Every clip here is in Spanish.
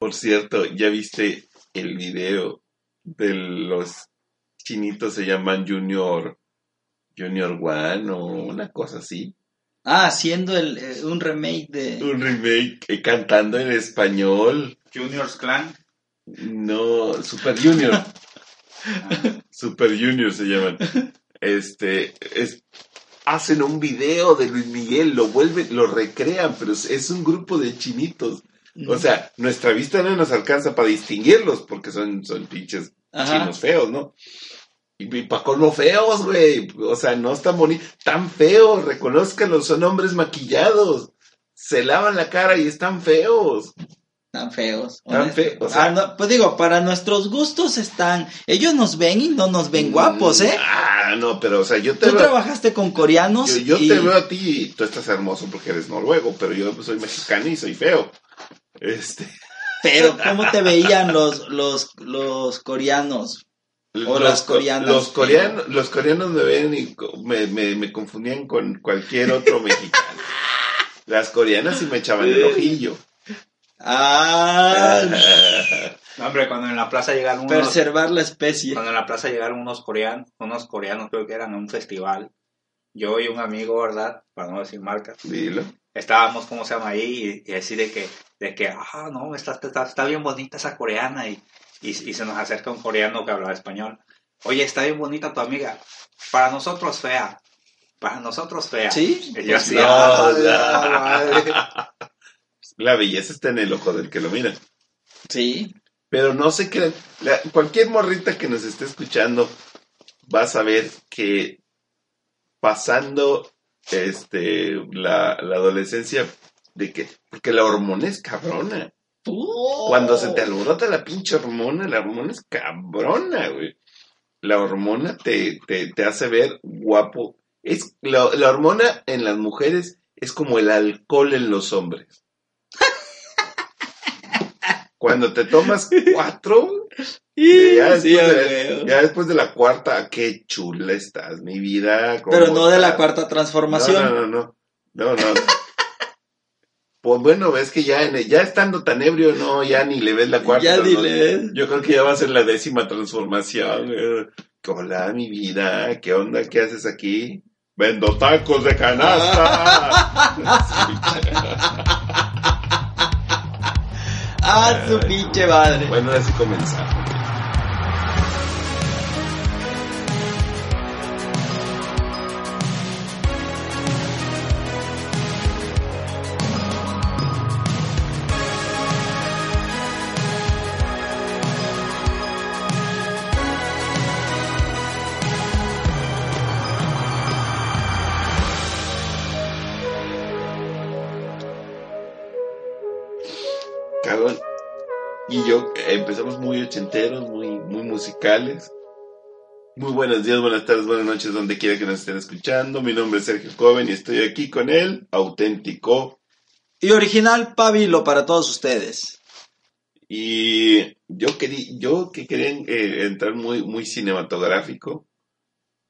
Por cierto, ¿ya viste el video de los chinitos se llaman Junior Junior One o una cosa así? Ah, haciendo el, eh, un remake de... Un remake eh, cantando en español. Junior's Clan. No, Super Junior. Super Junior se llaman. Este, es, hacen un video de Luis Miguel, lo vuelven, lo recrean, pero es- es un grupo de chinitos. O sea, nuestra vista no nos alcanza para distinguirlos porque son, son pinches Ajá. chinos feos, ¿no? Y, y pa' colmo feos, güey. O sea, no están bonitos, tan feos, reconózcanlos, son hombres maquillados. Se lavan la cara y están feos. Tan feos. Tan feos, o sea- Ah, no, pues digo, para nuestros gustos están... Ellos nos ven y no nos ven guapos, ¿eh? Ah, no, pero, o sea, yo te Tú veo. trabajaste con coreanos Yo, yo y... te veo a ti y tú estás hermoso porque eres noruego, pero yo soy mexicano y soy feo. Este. Pero ¿cómo te veían los, los, los coreanos? O las co- coreanas, Los coreanos, los coreanos me ven y me, me, me confundían con cualquier otro mexicano. Las coreanas sí me echaban el ojillo. Ah, No, hombre, cuando en la plaza llegaron unos... preservar la especie. Cuando en la plaza llegaron unos coreanos, unos coreanos creo que eran a un festival, yo y un amigo, ¿verdad? Para no decir marcas, Dilo. estábamos, ¿cómo se llama ahí? Y, y así de que, de que, ah, no, está, está, está bien bonita esa coreana. Y, y, y se nos acerca un coreano que hablaba español. Oye, está bien bonita tu amiga. Para nosotros fea. Para nosotros fea. ¿Sí? Y yo así, No, "Ah, no. la madre". La belleza está en el ojo del que lo mira. Sí. Pero no se crean. la- cualquier morrita que nos esté escuchando va a saber que pasando este la, la adolescencia de que porque la hormona es cabrona. Cuando se te alborota la pinche hormona, la hormona es cabrona, güey. La hormona te, te, te hace ver guapo. Es, la, la hormona en las mujeres es como el alcohol en los hombres. Cuando te tomas cuatro, ya, después Sí, de, ya después de la cuarta, qué chula estás, mi vida. Pero no de la cuarta transformación. No, no, no, no. No, no. Pues bueno, ves que ya, en- ya estando tan ebrio, no, ya ni le ves la cuarta. ya no, dile. Yo creo que ya va a ser la décima transformación. eh. Hola, mi vida, ¿qué onda? ¿Qué haces aquí? Vendo tacos de canasta. Ah, su pinche madre. bueno, así comenzamos. Muy muy, muy musicales. Muy buenos días, buenas tardes, buenas noches, donde quiera que nos estén escuchando. Mi nombre es Sergio Coven y estoy aquí con él, auténtico. Y original Pabilo para todos ustedes. Y yo quería, yo que quería eh, entrar muy, muy cinematográfico,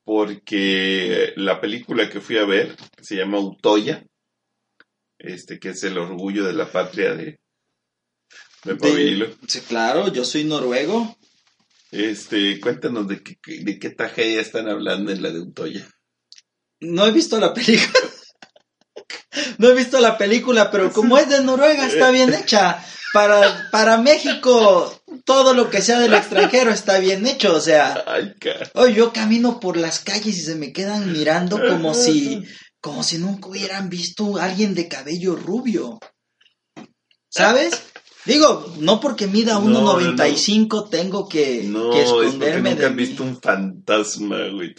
porque la película que fui a ver que se llama Utoya, este que es el orgullo de la patria de, de Pabilo. Sí, claro, yo soy noruego. Este, cuéntanos de qué, de qué tragedia están hablando en la de Utoya. No he visto la película. No he visto la película, pero como es de Noruega, está bien hecha. Para, para México, todo lo que sea del extranjero está bien hecho. O sea, Ay, oh, yo camino por las calles y se me quedan mirando como si, como si nunca hubieran visto a alguien de cabello rubio. ¿Sabes? Digo, no porque mida No, no, 1.95 tengo que, No, que es esconderme nunca de mí. visto un fantasma, güey.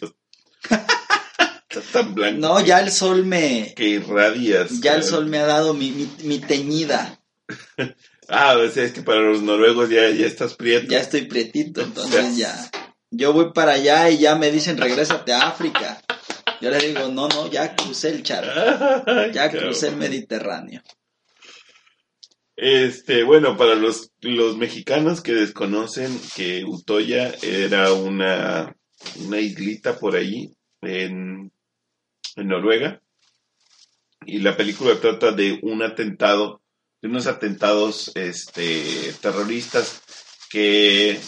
Estás tan blanco. No, ya el sol me, Que irradias. ya el sol me ha dado mi, mi, mi teñida. Ah, o sea, es que para los noruegos ya, ya estás prieto. Ya estoy prietito, entonces ya. Yo voy para allá y ya me dicen, regrésate a África. Yo les digo, no, no, ya crucé el charco, ya crucé el Mediterráneo. Este, bueno, para los, los mexicanos que desconocen que Utoya era una, una islita por ahí en, en Noruega. Y la película trata de un atentado, de unos atentados este, terroristas que,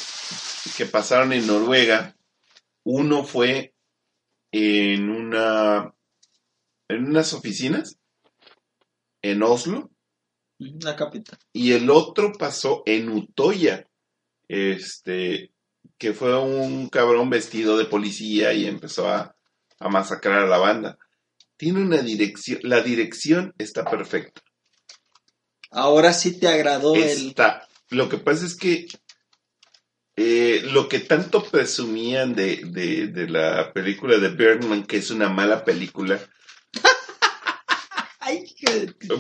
que pasaron en Noruega. Uno fue en una en unas oficinas en Oslo La capital. y el otro pasó en Utoya, este, que fue un cabrón vestido de policía y empezó a, a masacrar a la banda. Tiene una dirección, la dirección está perfecta. Ahora sí te agradó el... Está, lo que pasa es que eh, lo que tanto presumían de, de, de la película de Bergman, que es una mala película,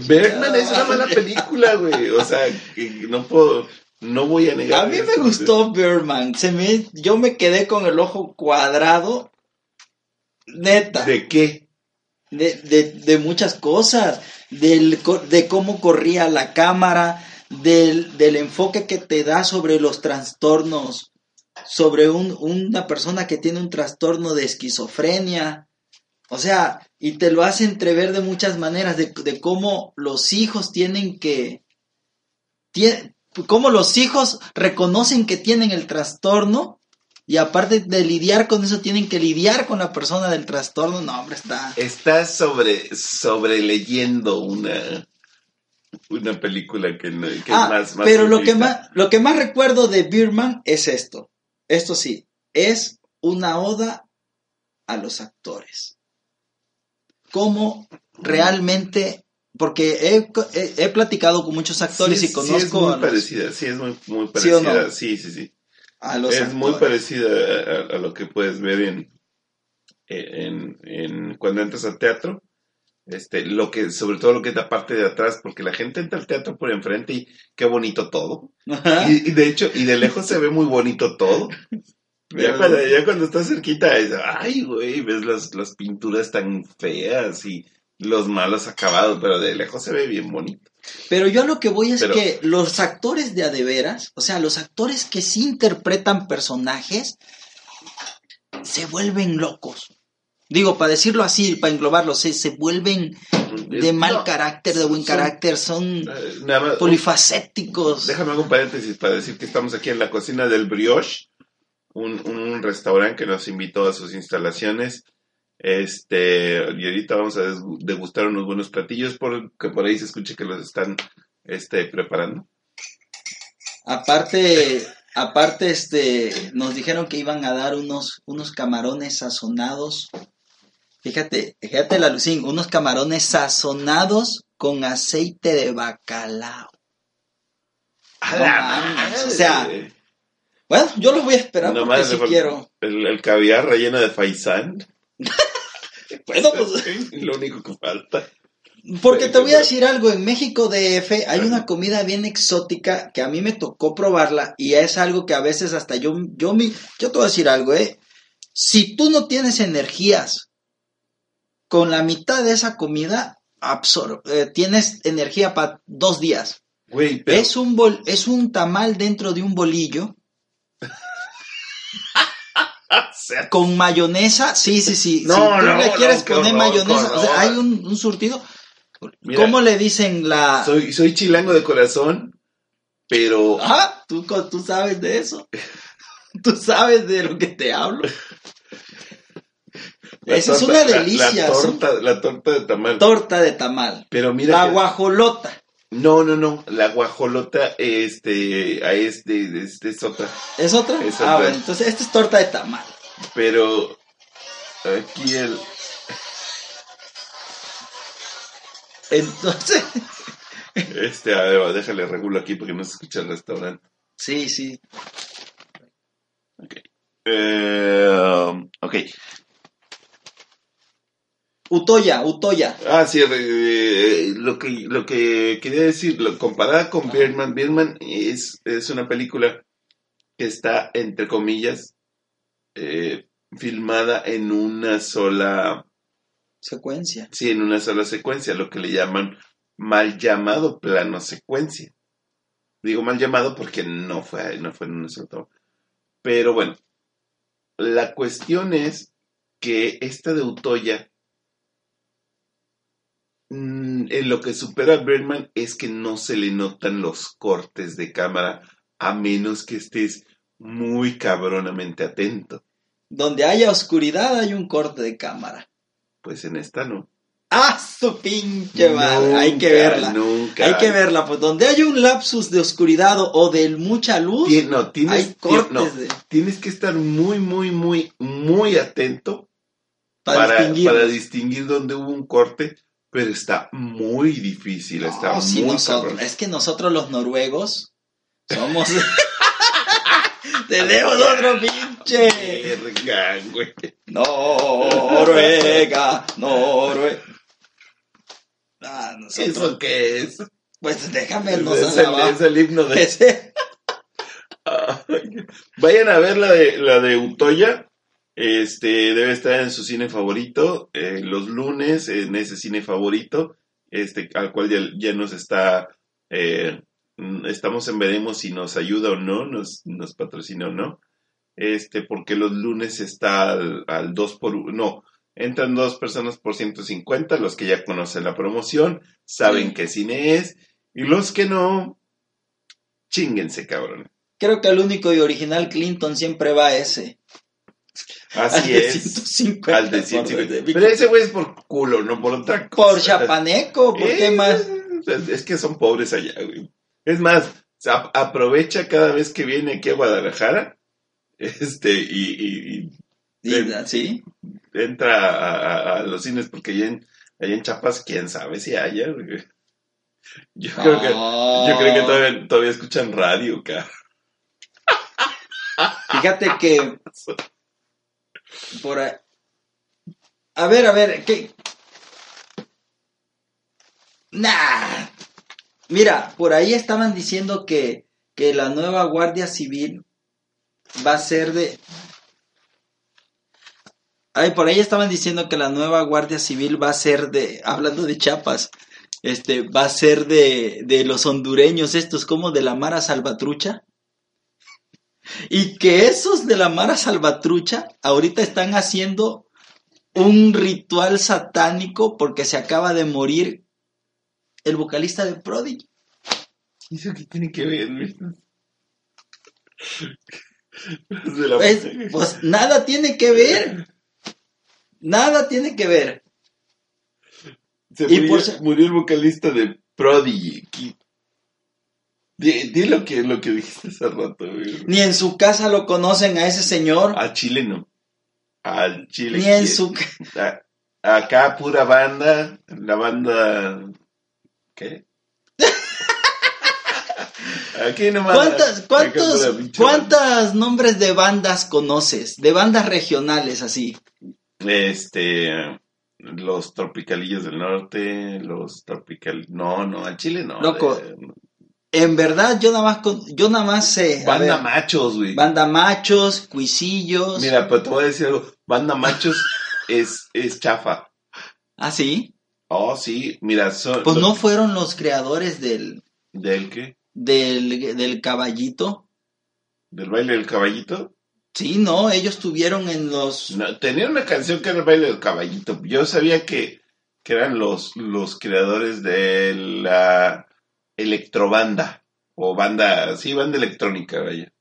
Bergman es una chingada. mala película, güey. O sea, que no puedo, no voy a negar. A mí me gustó Birdman. Se me, yo me quedé con el ojo cuadrado. Neta. ¿De qué? de, de, de muchas cosas, del, de cómo corría la cámara, del, del enfoque que te da sobre los trastornos, sobre un- una persona que tiene un trastorno de esquizofrenia. O sea, y te lo hace entrever de muchas maneras, de, de cómo los hijos tienen que... tie- cómo los hijos reconocen que tienen el trastorno y aparte de lidiar con eso, tienen que lidiar con la persona del trastorno. No, hombre, está... Estás sobre, sobre leyendo una, una película que, no, que Ah, es más, más pero lo que, más, lo que más recuerdo de Birman es esto. Esto sí, es una oda a los actores. Cómo realmente, porque he, he- he platicado con muchos actores Sí, y sí conozco es muy a, los, parecida, sí es muy, muy ¿Sí o no? parecida, sí, sí, sí. a los Es muy parecida a, a lo que puedes ver en, en, en cuando entras al teatro. Este, lo que, sobre todo lo que es la parte de atrás, porque la gente entra al teatro por enfrente y qué bonito todo. Y de hecho, y de lejos se ve muy bonito todo. Ya cuando, ya cuando estás cerquita, es, ay, güey, ves las, las pinturas tan feas y los malos acabados, pero de lejos se ve bien bonito. Pero yo a lo que voy es Pero- que los actores de adeveras, o sea, los actores que sí interpretan personajes, se vuelven locos. Digo, para decirlo así, para englobarlo, se, se vuelven de Es- mal no, carácter, de buen son- carácter, son eh, Nada más, polifacéticos. Déjame un paréntesis para decir que estamos aquí en la cocina del Brioche, un, un restaurante que nos invitó a sus instalaciones. Este, y ahorita vamos a degustar unos buenos platillos porque por ahí se escucha que los están este, preparando. Aparte, aparte, este, nos dijeron que iban a dar unos, unos camarones sazonados. Fíjate, fíjate la Lucín, unos camarones sazonados con aceite de bacalao. ¡A No la mames, madre! o sea, Bueno, yo los voy a esperar Nomás porque si quiero. El, el caviar relleno de faisán. Bueno, pues, Lo único que falta. porque te voy a decir algo, en México DF hay una comida bien exótica que a mí me tocó probarla y es algo que a veces hasta yo, yo, mi, yo te voy a decir algo, eh. Si tú no tienes energías con la mitad de esa comida, eh, tienes energía para dos días. Güey, pero Es un bol, es un tamal dentro de un bolillo sea, con mayonesa. Sí, sí, sí. No, si tú no, le quieres poner mayonesa, o sea, hay un, un surtido. Mira. ¿Cómo le dicen la? soy, soy chilango de corazón, pero Ah, ¿tú, tú sabes de eso. Tú sabes de lo que te hablo. la Esa es una la- delicia. La, ¿sí? torta, la torta de tamal. Torta de tamal. pero mira, La que- guajolota. No, no, no, la guajolota, este, a este, este es otra. ¿Es otra? Es ah, otra. bueno, entonces esta es torta de tamal. Pero aquí el, Entonces, este, a ver, déjale regulo aquí porque no se escucha el restaurante. sí, sí. Eh, ok. Utoya, Utoya. Ah, sí, eh, lo, que, lo que quería decir, lo, comparada con Birdman, Birdman es, es una película que está, entre comillas, eh, filmada en una sola, Secuencia. sí, en una sola secuencia, lo que le llaman mal llamado plano secuencia. Digo mal llamado porque no fue, no fue en una sola toma. Pero bueno, la cuestión es que esta de Utoya, mm, en lo que supera a Birdman es que no se le notan los cortes de cámara a menos que estés muy cabronamente atento. Donde haya oscuridad hay un corte de cámara. Pues en esta no. ¡Ah, su pinche madre! Hay que verla. Nunca. Hay que verla, pues donde hay un lapsus de oscuridad o- de mucha luz, Tien- no, tienes, hay cortes no, de, tienes que estar muy, muy, muy, muy atento para, para, distinguir. para distinguir dónde hubo un corte, pero está muy difícil, está No, si muy nosotros- es que nosotros los noruegos somos... Tenemos otro pinche... Verga, güey. Noruega, Noruega. Ah, nosotros... ¿Eso qué es? Pues déjame nos es, el, es el himno de... Ese- Ay, Vayan a ver la de, la de Utoya. Este, debe estar en su cine favorito. eh, los lunes, en ese cine favorito. Este, al cual ya, ya nos está. eh, mm, estamos en veremos si nos ayuda o no, nos, nos patrocina o no. Este, porque los lunes está al, al 2 por 1. No, entran dos personas por 150. Los que ya conocen la promoción, saben Sí. qué cine es. Y los que no, chinguense, cabrón. Creo que el único y original Clinton siempre va a ese. Al Así de es. 150 Al de por 150. de- Pero ese güey es por culo, no por otra cosa. Por chapaneco, ¿por qué más? Es que son pobres allá, güey. Es más, aprovecha cada vez que viene aquí a Guadalajara. Este, y, y- y Y- ¿Sí? entra a, a- a los cines, porque allá en, allá en Chiapas, quién sabe si haya. güey. Yo creo que, yo creo que Ah. todavía, todavía escuchan radio, cara. Fíjate que por ahí- A ver, a ver, ¿qué? Nah. Mira, por ahí estaban diciendo que, que la nueva Guardia Civil va a ser de... Ay, por ahí estaban diciendo que la nueva Guardia Civil va a ser de... Hablando de Chiapas, este, va a ser de, de los hondureños estos, como de la Mara Salvatrucha. Y que esos de la Mara Salvatrucha ahorita están haciendo un ritual satánico porque se acaba de morir el vocalista de Prodigy. ¿Y eso qué tiene que ver, la- Pues, pues nada tiene que ver. Nada tiene que ver. Se y murió, por ser- murió el vocalista de Prodigy. Di, di lo que, lo que dijiste hace rato, güey. Ni en su casa lo conocen a ese señor. Al chile no. Al chile. Ni en su... A- acá pura banda. La banda. ¿Qué? Aquí nomás. ¿Cuántas, cuántos, cuántas nombres de bandas conoces? De bandas regionales así. Este. Los tropicalillos del norte. Los tropical. No, no, al chile no. Loco, de- En verdad, yo nada más, con- yo nada más sé. banda ver, machos, güey. banda machos, cuisillos. Mira, pero te voy a decir algo. Banda machos es, es chafa. ¿Ah, sí? Oh, sí. Mira, son. Pues no fueron los creadores del, ¿Del qué? del, del caballito. ¿Del baile del caballito? Sí, no, ellos tuvieron en los... No, tenía una canción que era el baile del caballito. Yo sabía que, que eran los, los creadores de la electrobanda. O banda, sí, banda electrónica, vaya.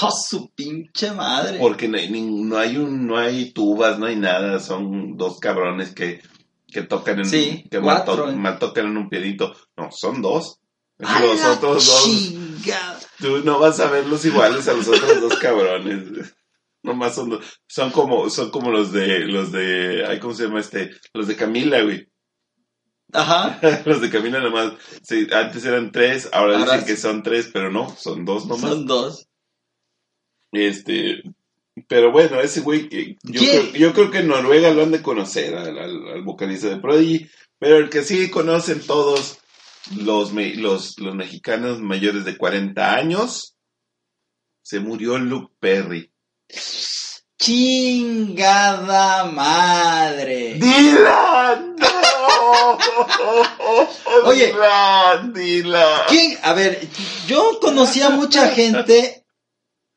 ¡Oh, su pinche madre! Porque no no hay un, no hay tubas, no hay nada. Son dos cabrones que, que tocan en, Sí, que mal, cuatro. to- mal tocan en un piedito. No, son dos. ¡A Los otros dos. chingada! Tú no vas a verlos iguales a los otros dos cabrones. Nomás son, dos- son como, son como los de, los de, ay, ¿cómo se llama este? Los de Camila, güey. Ajá. los de Camila nomás, sí, antes eran tres, ahora, Ahora dicen que son tres, pero no, son dos nomás. Son dos. Este, Pero bueno, ese güey, yo, creo, yo creo que en Noruega lo han de conocer al, al- al vocalista de Prodigy, pero el que sí conocen todos los, los, los mexicanos mayores de 40 años, se murió Luke Perry. Chingada madre. ¡Dylan! Oye. ¿Quién? A ver, yo conocía mucha gente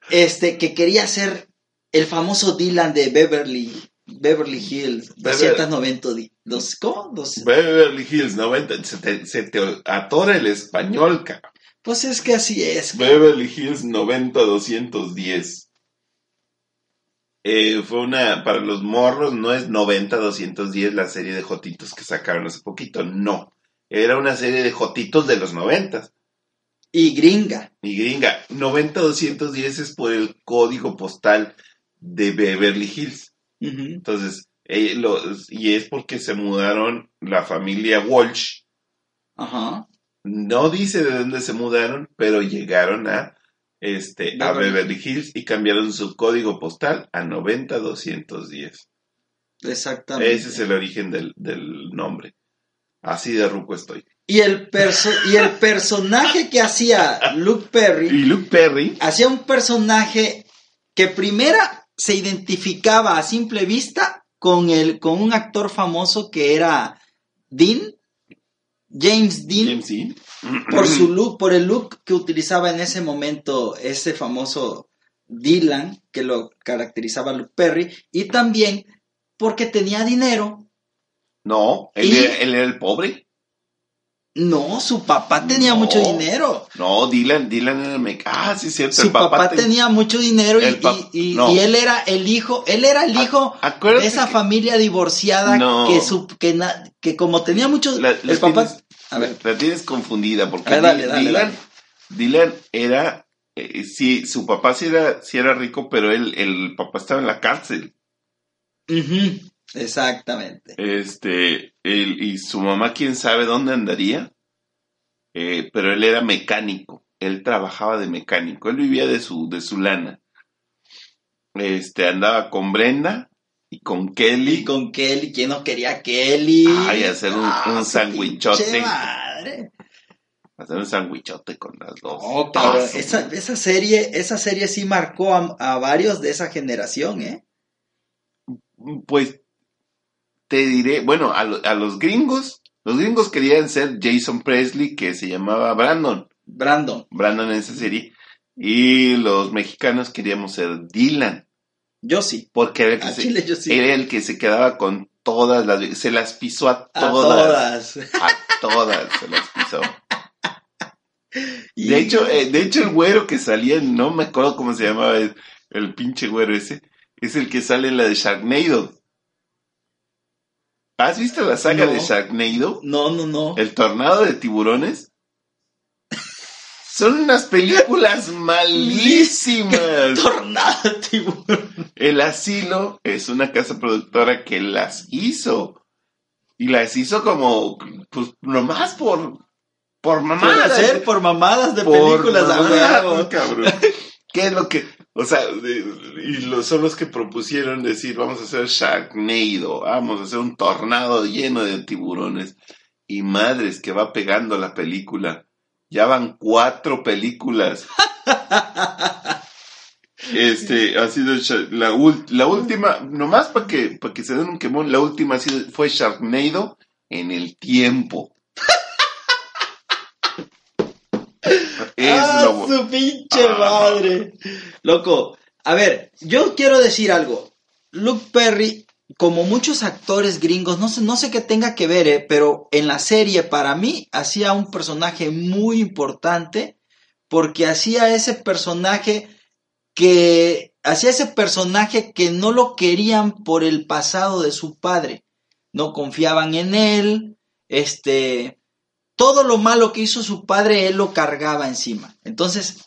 este, que quería ser el famoso Dylan de Beverly, Beverly Hills, Bever- 290, di- dos, ¿cómo? Dos- Beverly Hills 90, se te, se te atora el español, cabrón. pues es que así es. Beverly Hills 90-210. Eh, fue una, para los morros, no es 90-210 la serie de Jotitos que sacaron hace poquito, no. Era una serie de Jotitos de los 90 Y gringa. y gringa. 90-210 es por el código postal de Beverly Hills. Entonces, eh, los- y es porque se mudaron la familia Walsh. Ajá. No dice de dónde se mudaron, pero llegaron a este a Beverly. Hills y cambiaron su código postal a 90210. Exactamente. Ese es el origen del, del nombre. Así de ruco estoy. Y el perso y el personaje que hacía Luke Perry Y Luke Perry, hacía un personaje que primera se identificaba a simple vista con el con un actor famoso que era Dean James Dean James Dean, por su look por el look que utilizaba en ese momento ese famoso Dylan que lo caracterizaba Luke Perry y también porque tenía dinero No, él, ¿Y? era, él era el pobre. No su papá tenía No. mucho dinero No, Dylan, Dylan era el mec- Ah, sí, es cierto. su el papá, te- tenía mucho dinero y, y- y- no. y él era el hijo, él era el hijo Acuérdate de esa que- familia divorciada No. que, su, que, na- que como tenía mucho, La- el papá, tienes- a ver, La tienes confundida porque ver, dale, dale, Dylan, dale. Dylan era, eh, sí, su papá sí era, sí era rico, pero él, el papá estaba en la cárcel. ujú, exactamente, Este, él, y su mamá, quién sabe dónde andaría, eh, pero él era mecánico, él trabajaba de mecánico, él vivía de su, de su lana. Este, andaba con Brenda y con Kelly. y con Kelly, ¿quién no quería Kelly? Ay, hacer un- un sandwichote. pinche madre. Hacer un sandwichote con las dos. No, Ah, su- esa, esa serie, esa serie sí marcó a, a varios de esa generación, ¿eh? Pues te diré, bueno, a, lo- a los gringos, los gringos querían ser Jason Presley, que se llamaba Brandon, Brandon, Brandon en esa serie, y los mexicanos queríamos ser Dylan, yo sí, porque era el que, a se, Chile yo sí, era el que se quedaba con todas las, se las pisó a a todas, todas. a todas se las pisó. Y- De hecho, eh, de hecho el güero que salía, no me acuerdo cómo se llamaba el, el pinche güero ese, es el que sale en la de Sharknado. ¿Has visto la saga No. de Sharknado? no, no, no. El tornado de tiburones. Son unas películas malísimas. Tornado de tiburón. El asilo es una casa productora que las hizo. Y las hizo como, pues, nomás por, por Por mamadas. hacer por mamadas de Por películas mamadas, huevo. cabrón. ¿Qué es lo que, o sea, y lo, son los que propusieron decir, vamos a hacer Sharknado, vamos a hacer un tornado lleno de tiburones. Y madres que va pegando la película. Ya van cuatro películas. Este, ha sido la, la última, nomás para que, para que se den un quemón, la última ha sido, fue Sharknado en el tiempo. Es ah, su pinche Ah. madre. Loco, a ver, yo quiero decir algo. Luke Perry, como muchos actores gringos, no sé, no sé qué tenga que ver, eh, pero en la serie para mí hacía un personaje muy importante porque hacía ese personaje que hacía ese personaje que no lo querían por el pasado de su padre. No confiaban en él, este, todo lo malo que hizo su padre, él lo cargaba encima. Entonces,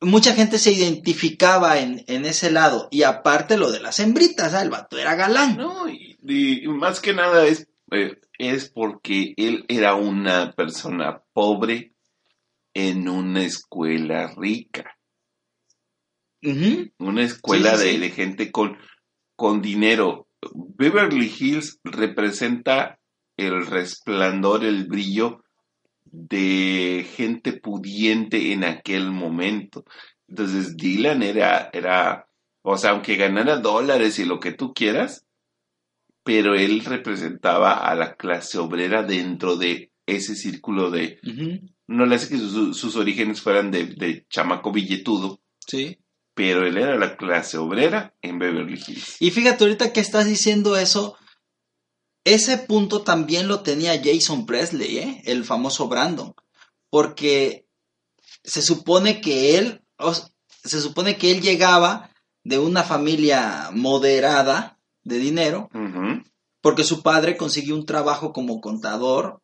mucha gente se identificaba en, en ese lado. Y aparte lo de las hembritas, ¿ah? el vato era galán. No, y, y más que nada es, eh, es porque él era una persona pobre en una escuela rica. Una escuela Sí, sí, de, sí. de gente con, con dinero. Beverly Hills representa el resplandor, el brillo de gente pudiente en aquel momento. Entonces Dylan era, era, o sea, aunque ganara dólares y lo que tú quieras, pero él representaba a la clase obrera dentro de ese círculo de, no le hace que sus, sus orígenes fueran de, de chamaco billetudo, Sí. pero él era la clase obrera en Beverly Hills. Y fíjate, ahorita que estás diciendo eso, ese punto también lo tenía Jason Presley, ¿eh? el famoso Brandon, porque se supone que él, se supone que él llegaba de una familia moderada de dinero, porque su padre consiguió un trabajo como contador,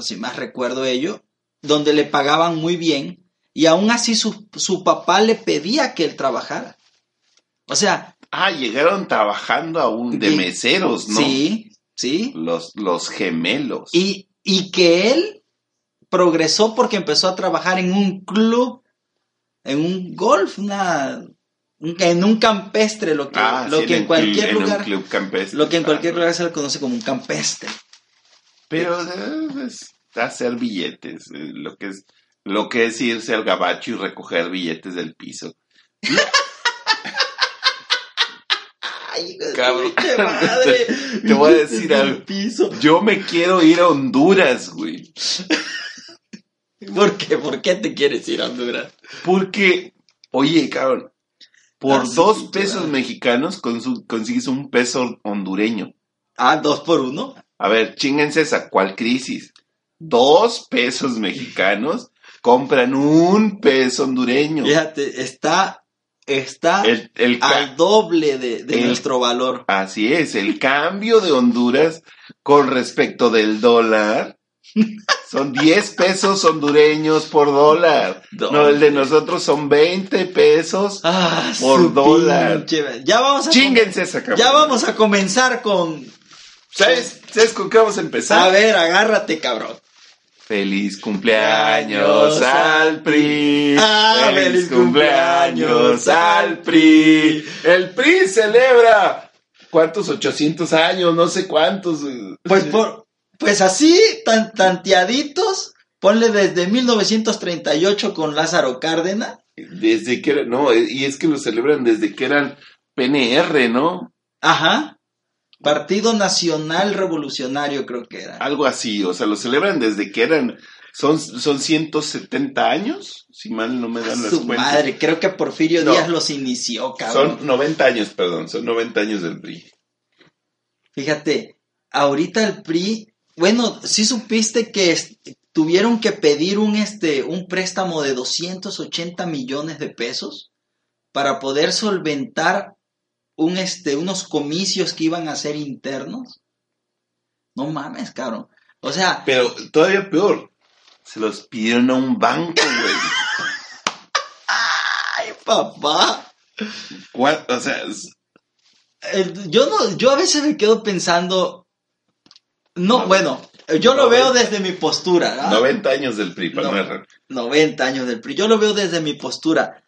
si más recuerdo ello, donde le pagaban muy bien, y aún así su, su papá le pedía que él trabajara. O sea, Ah, llegaron trabajando aún de meseros, ¿no? sí, sí, Los, los gemelos. y, y que él progresó porque empezó a trabajar en un club, en un golf, una, un- en un campestre, lo que, Ah, lo sí, que en, cualquier en lugar, club campestre. lo que en cualquier lugar se le conoce como un campestre. Pero eh, es hacer billetes, eh, lo que es lo que es irse al gabacho y recoger billetes del piso. Ay, Cabrón. madre. Te voy a decir algo. piso. Yo me quiero ir a Honduras, güey. ¿Por qué? ¿Por qué te quieres ir a Honduras? Porque, oye, cabrón, por Ah, dos sí, pesos claro. mexicanos consigues un peso hondureño. Ah, dos por uno. A ver, chinguense esa, ¿cuál crisis? Dos pesos mexicanos compran un peso hondureño. Fíjate, está, está El, el ca- al doble de, de el- nuestro valor. Así es, el cambio de Honduras con respecto del dólar son 10 pesos hondureños por dólar. No, el de nosotros son 20 pesos. Ah, Por dólar. pinche- Ya vamos a Chinguense esa cabrón. Ya vamos a comenzar con. ¿Sabes, ¿Sabes con qué vamos a empezar? A ver, agárrate, cabrón. Feliz cumpleaños al PRI. Ah, feliz cumpleaños al PRI. El PRI celebra. ¿Cuántos? 800 años, no sé cuántos. Pues por, pues así, tan tanteaditos, ponle desde 1938 con Lázaro Cárdenas. Desde que era, no, y es que lo celebran desde que eran PNR, ¿no? Ajá. Partido Nacional Revolucionario, creo que era. Algo así, o sea, lo celebran desde que eran, son, son 170 años, si mal no me dan las Su cuentas. madre, creo que Porfirio No. Díaz los inició, cabrón. Son 90 años, perdón, son 90 años del PRI. Fíjate, ahorita el PRI, bueno, sí supiste que es- tuvieron que pedir un este un préstamo de 280 millones de pesos para poder solventar un este unos comicios que iban a ser internos. No mames, cabrón. O sea, Pero todavía peor, se los pidieron a un banco, güey. ay, papá. ¿Cuál? O sea, es- yo no, yo a veces me quedo pensando, no, No, bueno, yo lo veo desde mi postura, ¿ah? 90 años del PRI, para No. no errar. 90 años del PRI. Yo lo veo desde mi postura.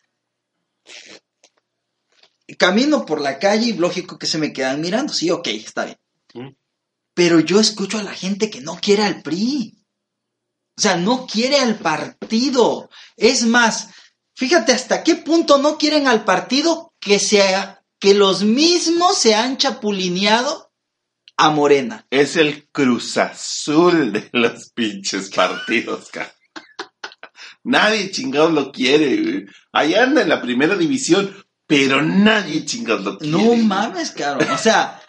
Camino por la calle y lógico que se me quedan mirando. Sí, ok, está bien. Mm. Pero yo escucho a la gente que no quiere al PRI. O sea, no quiere al partido. Es más, fíjate hasta qué punto no quieren al partido que, sea, que los mismos se han chapulineado a Morena. Es el Cruz Azul de los pinches partidos, cara. Nadie chingados lo quiere, güey. Allá anda en la primera división, pero nadie chingados lo quiere. No mames, cabrón. O sea,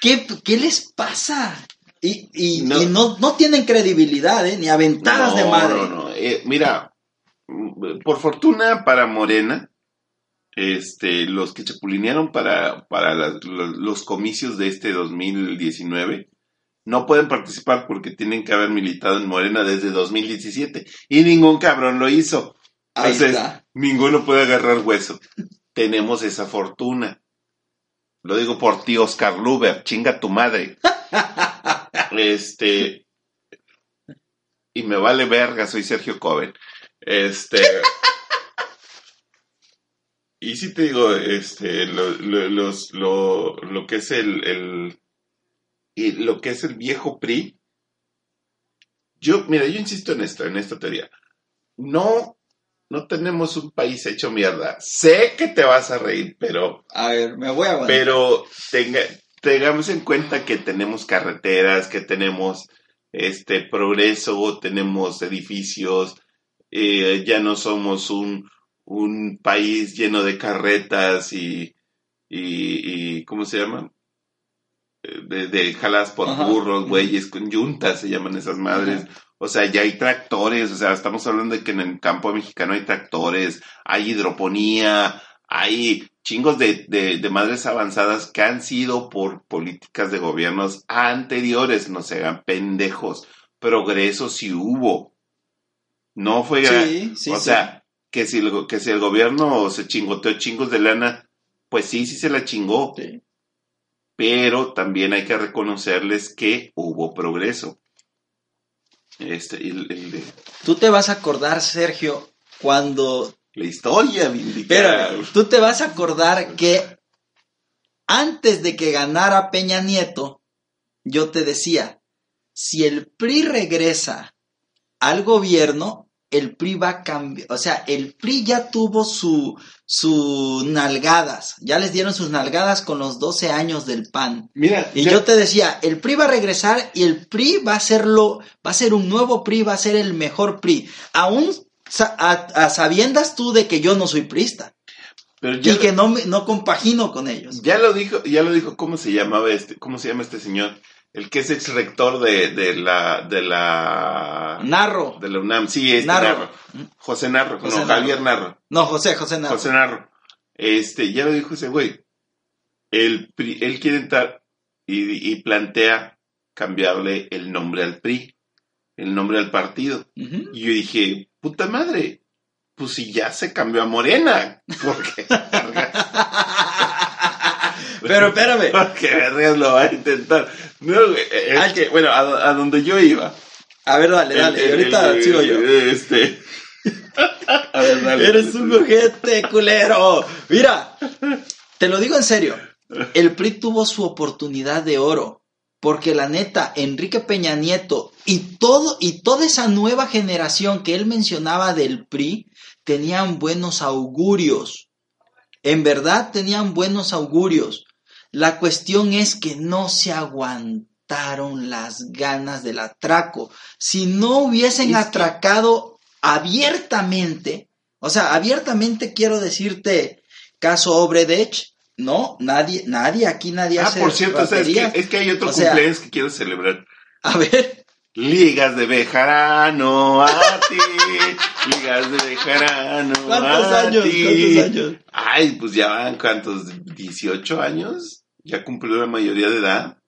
¿qué, qué les pasa? Y, y- No. y no. no tienen credibilidad, ¿eh? Ni aventadas No, de madre. No, no, Eh, mira, por fortuna para Morena, este, los que chapulinearon para, para las- los, los comicios de este 2019 no pueden participar porque tienen que haber militado en Morena desde 2017 y ningún cabrón lo hizo. Ahí Entonces, está. ninguno puede agarrar hueso. Tenemos esa fortuna. Lo digo por ti, Oscar Luber, chinga tu madre. Este. Y me vale verga, soy Sergio Coven. Este. y sí te digo, este, lo, lo, los, lo, lo que es el, el, y lo que es el viejo PRI, yo, mira, yo insisto en esto, en esta teoría. No, no tenemos un país hecho mierda. Sé que te vas a reír, pero, A ver, me voy a aguantar. pero tenga, tengamos en cuenta que tenemos carreteras, que tenemos este progreso, tenemos edificios, eh, ya no somos un, un país lleno de carretas y, y, y ¿cómo se llama? Eh, De, de jaladas por Ajá. burros, güeyes, con yuntas se llaman esas madres. O sea, ya hay tractores, o sea, estamos hablando de que en el campo mexicano hay tractores, hay hidroponía, hay chingos de, de, de madres avanzadas que han sido por políticas de gobiernos anteriores, no se hagan pendejos. Progreso sí hubo. No fue Sí, sí, o sí. sea, que si, el, que si el gobierno se chingoteó chingos de lana, pues sí, sí se la chingó. Pero también hay que reconocerles que hubo progreso. Este, el- el de- Tú te vas a acordar, Sergio, cuando la historia vindicara. Espérame, tú te vas a acordar que antes de que ganara Peña Nieto, yo te decía, si el PRI regresa al gobierno, el PRI va a cambiar, o sea, el PRI ya tuvo su, su nalgadas, ya les dieron sus nalgadas con los 12 años del PAN. Mira, Y ya- yo te decía, el PRI va a regresar y el PRI va a serlo, va a ser un nuevo PRI, va a ser el mejor PRI. Aún a, a sabiendas tú de que yo no soy pero ya, y que no, me- no compagino con ellos. ya lo dijo, ya lo dijo, ¿cómo se llamaba este, cómo se llama este señor? El que es ex rector de, de la, de la, Narro. de la UNAM, sí, este Narro. Narro. José Narro, José no, Narro. Javier Narro. No, José, José Narro. José Narro. Este, ya lo dijo ese güey. El PRI- él quiere entrar y, y plantea cambiarle el nombre al PRI, el nombre al partido. Y yo dije, puta madre, pues si ya se cambió a Morena, porque Pero espérame. porque vergas lo va a intentar. No, güey, es Ay. que, bueno, a, a donde yo iba. A ver, dale, dale. el- el- ahorita el- sigo yo. Este. A ver, dale. Eres un ojete, culero. Mira, te lo digo en serio. El PRI tuvo su oportunidad de oro. Porque la neta, Enrique Peña Nieto y todo, y toda esa nueva generación que él mencionaba del PRI tenían buenos augurios. En verdad tenían buenos augurios. La cuestión es que no se aguantaron las ganas del atraco. Si no hubiesen Es que- atracado abiertamente, o sea, abiertamente quiero decirte, caso Obredech, no, nadie, nadie, aquí nadie Ah, hace por cierto, ¿sabes qué? raterías. es que hay otro O sea- cumpleaños que quiero celebrar. A ver, Ligas de Bejarano a ti. Ligas de Bejarano ¿cuántos a años? ti. ¿Cuántos años? Ay, pues ya van, ¿cuántos? ¿18 años? ¿Ya cumplió la mayoría de edad?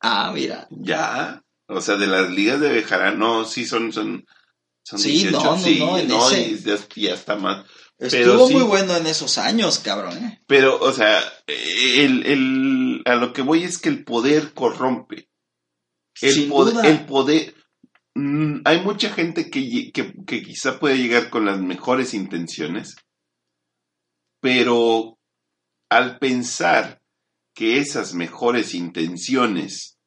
Ah, mira. Ya. O sea, de las ligas de Bejarano, sí son, son, son Sí, 18. no, no, sí, no, en ese. y ya, está más. Estuvo sí. muy bueno en esos años, cabrón. ¿eh? Pero, o sea, el, el, a lo que voy es que el poder corrompe. El, Sin poder, duda. el poder. mm, hay mucha gente que, que, que quizá puede llegar con las mejores intenciones, pero al pensar que esas mejores intenciones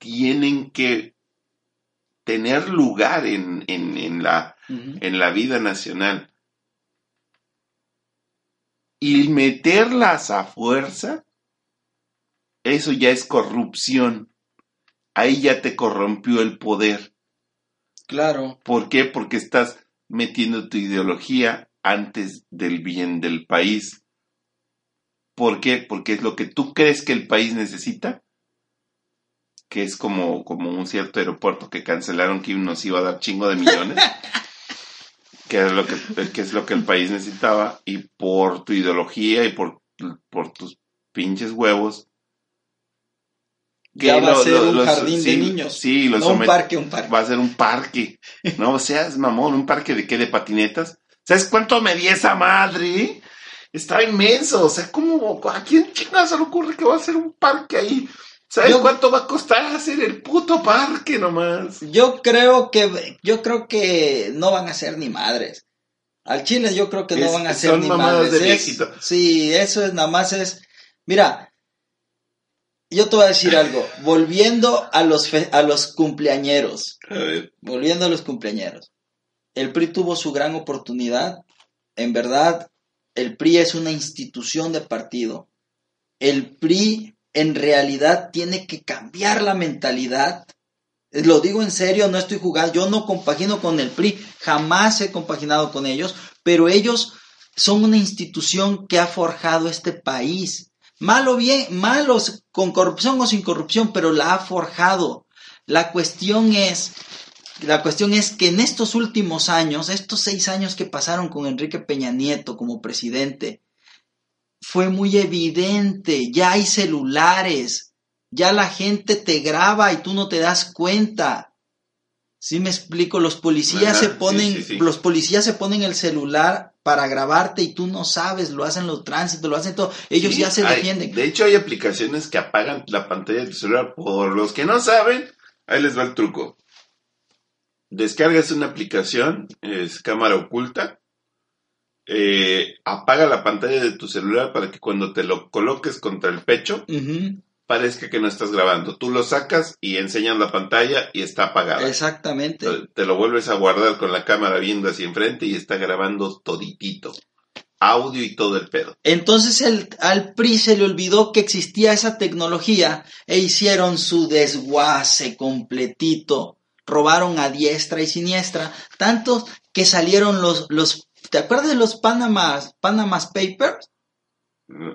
tienen que tener lugar en, en, en la, en la vida nacional y meterlas a fuerza, eso ya es corrupción. Ahí ya te corrompió el poder. Claro. ¿Por qué? Porque estás metiendo tu ideología antes del bien del país. ¿Por qué? Porque es lo que tú crees que el país necesita. Que es como, como un cierto aeropuerto que cancelaron que nos iba a dar chingo de millones. que, es lo que, que es lo que el país necesitaba. Y por tu ideología y por, por tus pinches huevos. Ya que va a ser lo- un los- jardín de niños. Sí, lo no un parque, un parque. va a ser un parque. No seas mamón, un parque de qué, de patinetas. ¿Sabes cuánto medía esa madre? Estaba inmenso. O sea, ¿cómo, ¿a quién chingas se le ocurre que va a ser un parque ahí? ¿Sabes Yo- cuánto va a costar hacer el puto parque nomás? Yo creo que, yo creo que no van a ser ni madres. Al Chile yo creo que no van a ser son ni mamadas madres. de Es-. Sí, eso es nada más es. Mira, yo te voy a decir algo. Volviendo a los fe- a los cumpleañeros, A ver, volviendo a los cumpleañeros. El PRI tuvo su gran oportunidad. En verdad, el PRI es una institución de partido. El PRI en realidad tiene que cambiar la mentalidad. Lo digo en serio, no estoy jugando. Yo no compagino con el PRI, jamás he compaginado con ellos, pero ellos son una institución que ha forjado este país. Malo bien, malos, con corrupción o sin corrupción, pero la ha forjado. La cuestión es, la cuestión es que en estos últimos años, estos seis años que pasaron con Enrique Peña Nieto como presidente, fue muy evidente, ya hay celulares, ya la gente te graba y tú no te das cuenta. ¿Sí me explico? Los policías se ponen, sí, sí. los policías se ponen el celular para grabarte y tú no sabes, lo hacen los tránsitos, lo hacen todo, ellos ya se hay- defienden. De hecho, hay aplicaciones que apagan la pantalla del celular. Por los que no saben, ahí les va el truco. Descargas una aplicación, es cámara oculta. eh, apaga la pantalla de tu celular para que cuando te lo coloques contra el pecho parezca que no estás grabando. Tú lo sacas y enseñas la pantalla y está apagada. Exactamente. Te- Te lo vuelves a guardar con la cámara viendo hacia enfrente y está grabando toditito. Audio y todo el pedo. Entonces el, al PRI se le olvidó que existía esa tecnología e hicieron su desguace completito. Robaron a diestra y siniestra, tanto que salieron los, los ¿te acuerdas de los Panama, Panama's Papers?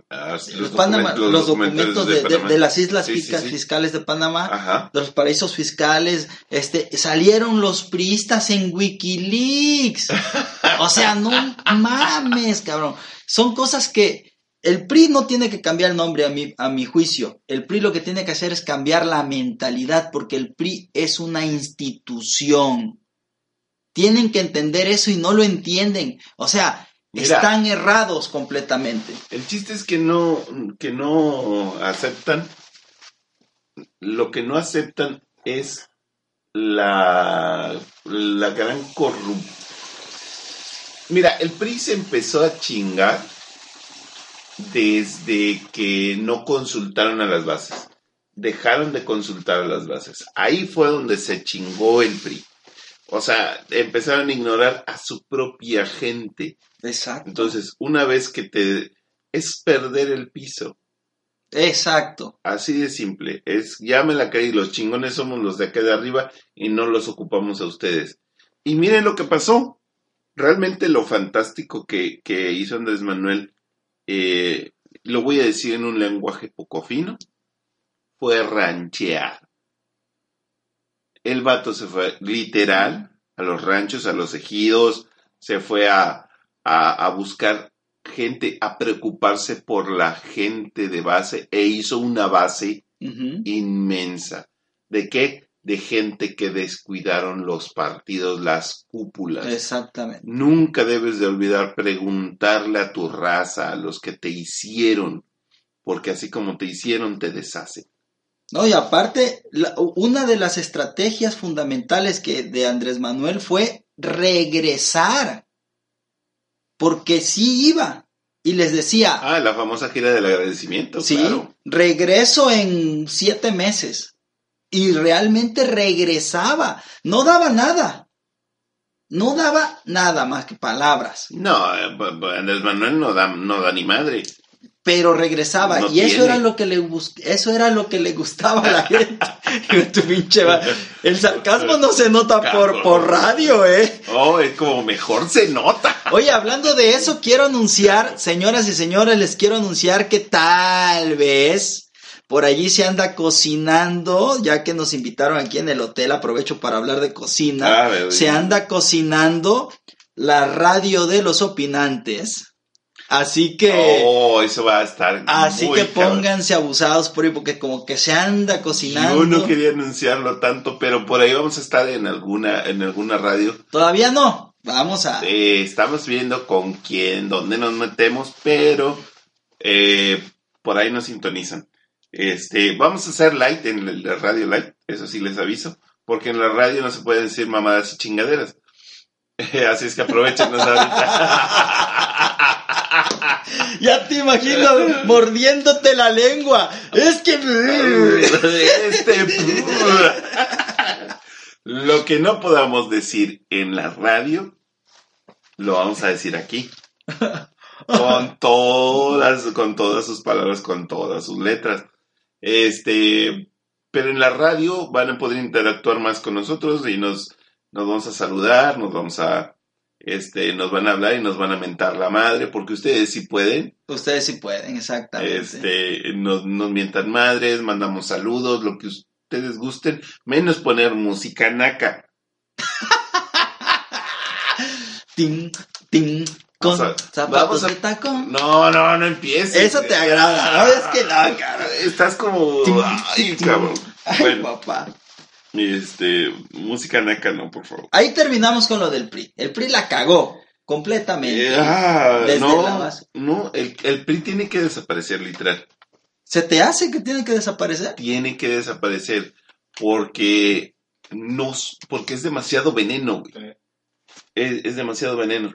Ah, Los, Panama- documentos- los documentos de, de- Panamá. de las islas Sí, sí, fisca- sí. fiscales de Panamá, Ajá. de los paraísos fiscales, este, salieron los priistas en Wikileaks. O sea, no mames, cabrón. Son cosas que el PRI no tiene que cambiar el nombre a mi, a mi juicio. El PRI lo que tiene que hacer es cambiar la mentalidad porque el PRI es una institución. Tienen que entender eso y no lo entienden. O sea, Mira. están errados completamente. El chiste es que no, que no aceptan. Lo que no aceptan es la, la gran corrupción. Mira, el PRI se empezó a chingar desde que no consultaron a las bases. Dejaron de consultar a las bases. Ahí fue donde se chingó el PRI. O sea, empezaron a ignorar a su propia gente. Exacto. Entonces, una vez que te... es perder el piso. Exacto. Así de simple. Es, ya me la caí, los chingones somos los de acá de arriba y no los ocupamos a ustedes. Y miren lo que pasó. Realmente lo fantástico que, que hizo Andrés Manuel, eh, lo voy a decir en un lenguaje poco fino, fue ranchear. El vato se fue literal a los ranchos, a los ejidos, se fue a, a, a buscar gente, a preocuparse por la gente de base e hizo una base inmensa. ¿De qué? De gente que descuidaron los partidos, las cúpulas. Exactamente. Nunca debes de olvidar preguntarle a tu raza, a los que te hicieron, porque así como te hicieron, te deshacen. No, y aparte, la- una de las estrategias fundamentales que de Andrés Manuel fue regresar. Porque sí iba. Y les decía, Ah, la famosa gira del agradecimiento, sí, claro. regreso en siete meses. Y realmente regresaba. No daba nada. No daba nada más que palabras. No, Andrés Manuel no da, no da ni madre. pero regresaba No y eso era lo que le eso era lo que le gustaba a la gente el sarcasmo no se nota por, por radio eh Oh, es como mejor se nota. oye hablando de eso quiero anunciar señoras y señores les quiero anunciar que tal vez por allí se anda cocinando ya que nos invitaron aquí en el hotel aprovecho para hablar de cocina Ah, se anda cocinando la radio de los opinantes así que Oh, eso va a estar. Así muy que cabrón. pónganse abusados por ahí porque como que se anda cocinando. Yo no quería anunciarlo tanto, pero por ahí vamos a estar en alguna, en alguna radio. Todavía no. Vamos a... Eh, estamos viendo con quién, dónde nos metemos, pero eh, por ahí nos sintonizan. Este, vamos a hacer light en la- radio light, eso sí les aviso, porque en la radio no se pueden decir mamadas y chingaderas. Así es que aprovechenos ahorita. Ya te imagino mordiéndote la lengua. Es que... Este... Lo que no podamos decir en la radio, lo vamos a decir aquí. Con todas, con todas sus palabras, con todas sus letras. Este, pero en la radio van a poder interactuar más con nosotros y nos, nos vamos a saludar, nos vamos a, este, nos van a hablar y nos van a mentar la madre, porque ustedes sí pueden, Ustedes sí pueden, exactamente. este, nos, nos mientan madres, mandamos saludos, lo que ustedes gusten, menos poner música naca. Tin, tin, con a- zapatos a- de tacón. No, no, no empieces. Eso te agrada, ¿no? Es que no, cara. Estás como, ay, cabrón. Ay, Bueno, papá. este, música naca no, por favor. Ahí terminamos con lo del PRI. El PRI la cagó completamente. Eh, ah, Desde no, la base. no, el, el PRI tiene que desaparecer, literal. ¿Se te hace que tiene que desaparecer? Tiene que desaparecer porque nos, porque es demasiado veneno, güey. Es, es demasiado veneno.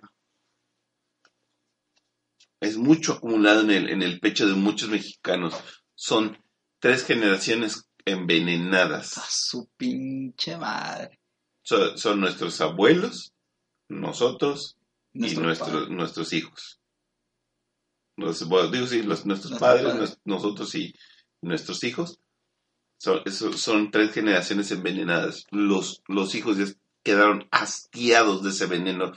Es mucho acumulado en el, en el pecho de muchos mexicanos. Son tres generaciones envenenadas. A su pinche madre. Son, son nuestros abuelos, nosotros y Nuestro nuestros, nuestros hijos. Los- bueno, digo, sí, los- nuestros padres, nosotros y nuestros hijos. Son, son tres generaciones envenenadas. Los, los hijos ya quedaron hastiados de ese veneno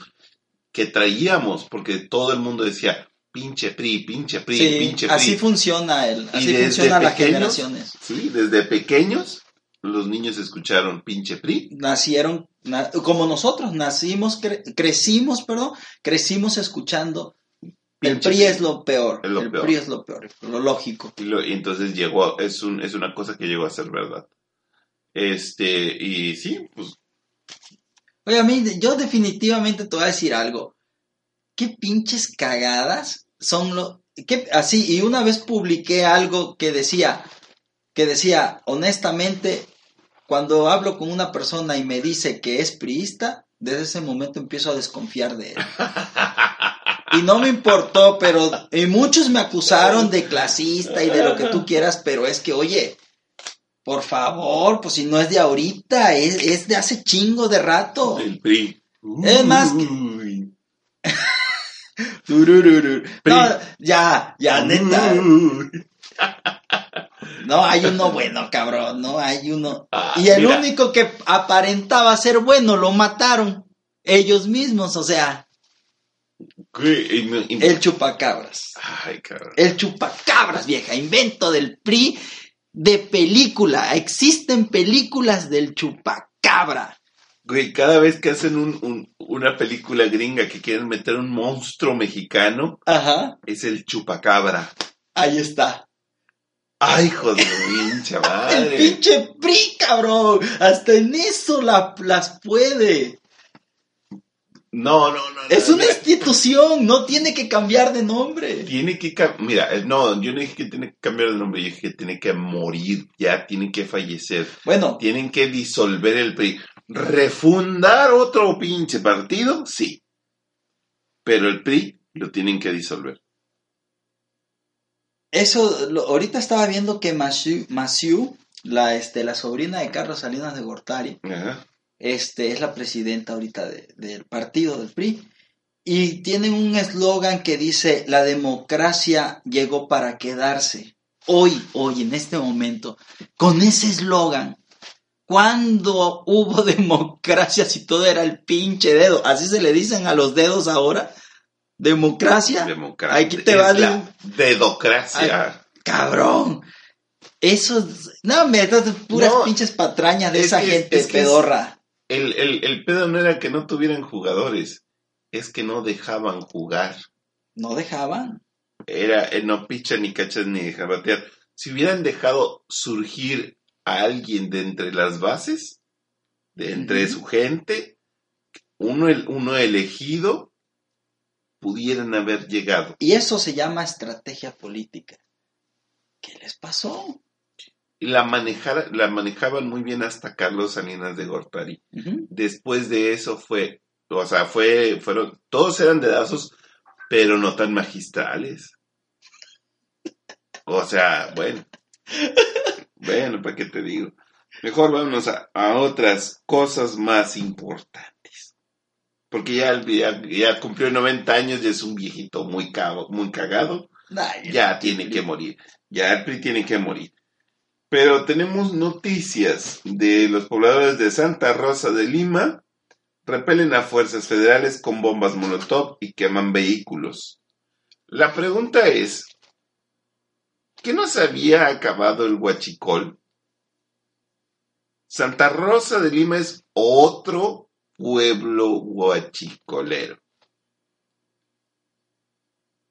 que traíamos, porque todo el mundo decía, pinche PRI, pinche PRI, Sí, pinche PRI. así funciona Y así funcionan las generaciones. Sí, desde pequeños los niños escucharon pinche PRI. Nacieron, na- como nosotros, nacimos, cre- crecimos, perdón, crecimos escuchando. El PRI es lo peor. Es lo el peor. PRI es lo peor, lo lógico. Y, lo- y entonces llegó, a- es, un, es una cosa que llegó a ser verdad. Este, y sí, pues Oye, a mí, yo definitivamente te voy a decir algo. ¿Qué pinches cagadas son lo qué- así? Y una vez publiqué algo que decía, que decía, honestamente, cuando hablo con una persona y me dice que es priista, desde ese momento empiezo a desconfiar de él. Y no me importó, pero y muchos me acusaron de clasista y de lo que tú quieras, pero es que, oye, por favor, pues si no es de ahorita, es, es de hace chingo de rato. el PRI. Es más que-. PRI. No, ya, ya, neta. No, hay uno bueno, cabrón, no hay uno. Ah, Y el mira. único que aparentaba ser bueno lo mataron ellos mismos, o sea, el chupacabras. Ay, cabrón. El chupacabras, vieja, invento del PRI de película. Existen películas del chupacabra. Güey, cada vez que hacen un, un- una película gringa que quieren meter un monstruo mexicano, Ajá, es el chupacabra. ahí está. Ay, hijo de pinche El madre. pinche PRI, cabrón. Hasta en eso la- las puede. No, no, no. Es no, una mira. institución, no tiene que cambiar de nombre. Tiene que cambiar. Mira, no, yo no dije que tiene que cambiar de nombre, yo dije que tiene que morir, ya tiene que fallecer. Bueno, Tienen que disolver el PRI. ¿Refundar otro pinche partido? Sí. Pero el PRI lo tienen que disolver. eso, lo- ahorita estaba viendo que Masiu, Masiu, la, este, la sobrina de Carlos Salinas de Gortari, Ajá. este, es la presidenta ahorita de- del partido del PRI. Y tienen un eslogan que dice, la democracia llegó para quedarse. Hoy, hoy, en este momento, con ese eslogan, ¿cuándo hubo democracia si todo era el pinche dedo? Así se le dicen a los dedos ahora. ¿Democracia? Democracia. Aquí te va la de- dedocracia. Cabrón. Eso es... No, me das puras No, pinches patrañas de es esa que- gente es que es- pedorra. El, el, el pedo no era que no tuvieran jugadores, es que no dejaban jugar. No dejaban. Era eh, no picha ni cachas ni dejar batear. Si hubieran dejado surgir a alguien de entre las bases, de entre su gente, uno, uno elegido, pudieran haber llegado. Y eso se llama estrategia política. ¿Qué les pasó? La, la manejaban muy bien hasta Carlos Salinas de Gortari. Después de eso fue O sea, fue, fueron, todos eran dedazos, pero no tan magistrales. O sea, bueno. Bueno, ¿para qué te digo? Mejor vámonos a, a otras cosas más importantes. Porque ya, ya, ya cumplió 90 años y es un viejito muy, cago, muy cagado. Ay, Ya tiene que morir. Ya el PRI tiene que morir. Pero tenemos noticias de los pobladores de Santa Rosa de Lima. Repelen a fuerzas federales con bombas Molotov y queman vehículos. La pregunta es, ¿qué no se había acabado el huachicol? Santa Rosa de Lima es otro pueblo huachicolero.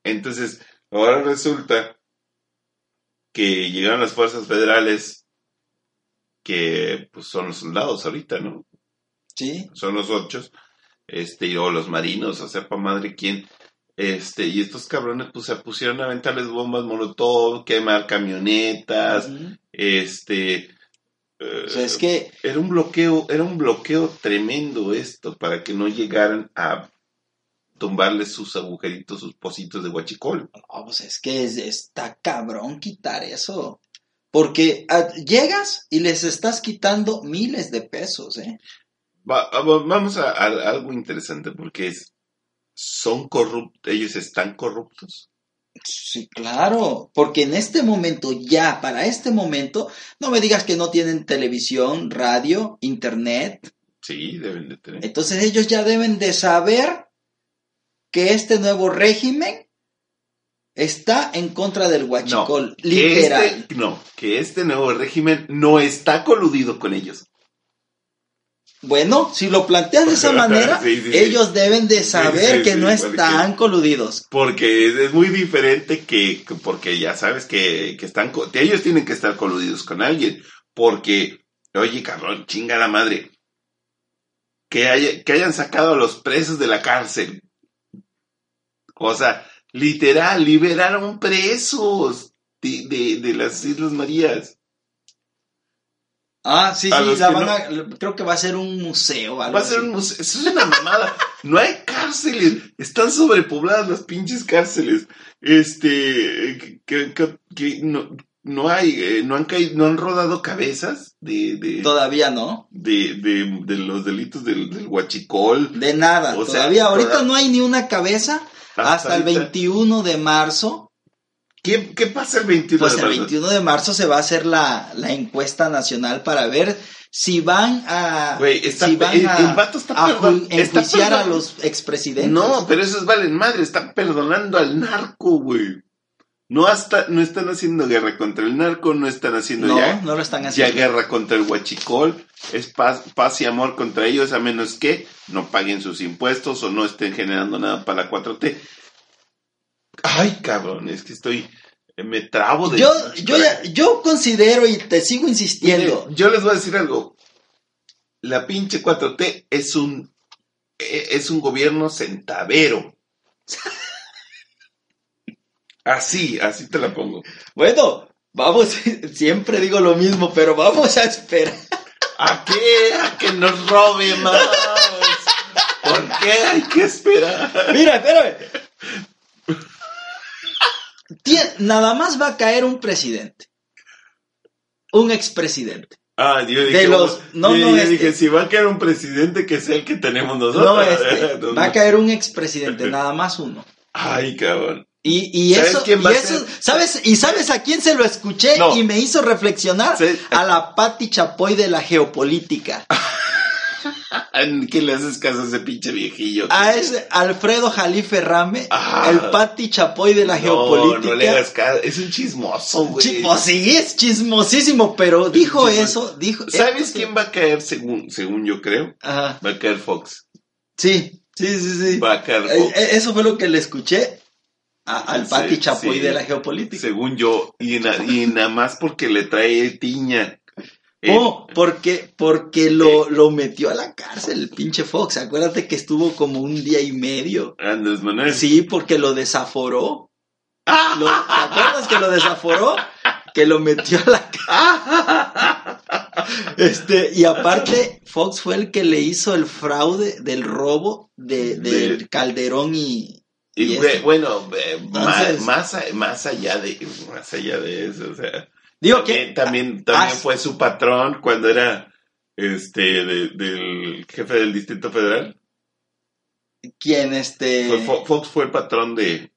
Entonces, ahora resulta que llegaron las fuerzas federales, que pues son los soldados ahorita, ¿no? Sí. Son los ocho, este, o los marinos, o sepa madre quién. Este, y estos cabrones pues se pusieron a aventarles bombas molotov, quemar camionetas, este, eh, O sea, es que era un bloqueo, era un bloqueo tremendo esto, para que no llegaran a tumbarles sus agujeritos, sus pocitos de huachicol. No, pues es que es- está cabrón quitar eso. Porque ah, llegas y les estás quitando miles de pesos, ¿eh? Va- va- vamos a, a algo interesante, porque es, son corruptos, ellos están corruptos. Sí, claro. Porque en este momento, ya, para este momento, no me digas que no tienen televisión, radio, internet. Sí, deben de tener. Entonces ellos ya deben de saber que este nuevo régimen está en contra del huachicol. que literal. este- no, que este nuevo régimen no está coludido con ellos. Bueno, si lo planteas de esa manera, Sí, sí, sí. ellos deben de saber que no están coludidos. Porque es, muy diferente que, que- porque ya sabes que, que están, que ellos tienen que estar coludidos con alguien. Porque, oye, cabrón, chinga la madre. Que, haya- que hayan sacado a los presos de la cárcel. O sea, literal, liberaron presos de, de, de las Islas Marías. Ah, sí, sí, la van no- a- creo que va a ser un museo. algo Va a ser así. un museo. Eso es una mamada. No hay cárceles. Están sobrepobladas las pinches cárceles. Este, que, que- que no, no hay, eh, no han caído, no han rodado cabezas de, de, Todavía no. de, de, de los delitos del, del huachicol. De nada. O sea, todavía, ahorita toda- no hay ni una cabeza hasta, el ahorita. 21 de marzo. ¿Qué, qué pasa el 21 Pues de el marzo? 21 de marzo se va a hacer la, la encuesta nacional para ver si van a, Güey, está- si van el- a, el vato está a perdon- está a perdon- los expresidentes. No, pero esos valen madre, están perdonando al narco, güey. No hasta, no están haciendo guerra contra el narco, no están haciendo no, ya, no lo están ya haciendo. guerra contra el huachicol, es paz, paz y amor contra ellos, a menos que no paguen sus impuestos o no estén generando nada para la 4T. Ay, cabrón, es que estoy, me trabo de... Yo, yo, ya- yo considero y te sigo Mire, insistiendo. yo les voy a decir algo. La pinche 4T es un eh, es un gobierno centavero. Así, así te la pongo. Bueno, vamos, siempre digo lo mismo, pero vamos a esperar. ¿A qué? ¿A que nos robe más? ¿Por qué hay que esperar? Mira, espérame. Tien- nada más va a caer un presidente. Un expresidente. Ah, yo dije, De los- no, yo- no, yo este. dije, si va a caer un presidente que sea el que tenemos nosotros. No, este, No, va a caer un expresidente, nada más uno. Ay, cabrón. Y, y ¿Sabes eso, quién va y a eso- ser? ¿sabes? ¿Y sabes a quién se lo escuché No. y me hizo reflexionar? Sí. A la Patti Chapoy de la geopolítica. ¿En qué le haces caso a ese pinche viejillo? A ese Alfredo Jalife Rame, Ah. el Patti Chapoy de la No, geopolítica. no le hagas caso. Es un chismoso, güey. Sí, pues sí, es chismosísimo, pero dijo eso, dijo. ¿Sabes esto- quién va a caer según, según yo creo? Ajá. Va a caer Fox. Sí, sí, sí, sí. Va a caer Eh, Fox. eh, Eso fue lo que le escuché a- al Sí, Pati Chapoy sí. de la geopolítica. Según yo. Y, na- y nada más porque le trae tiña. Eh, Oh, porque, porque lo, lo metió a la cárcel el pinche Fox. Acuérdate que estuvo como un día y medio. Andrés Manuel. Sí, porque lo desaforó. ¡Ah! Lo- ¿Te acuerdas que lo desaforó? Que lo metió a la cárcel. Este, y aparte, Fox fue el que le hizo el fraude del robo de, del De- Calderón y. Y, y güey, bueno, eh, Entonces- más, más, más allá de más allá de eso, o sea, Digo también, que. también, también Ah, fue su patrón cuando era este de- del jefe del Distrito Federal. Quien este. Fue- Fox fue el patrón de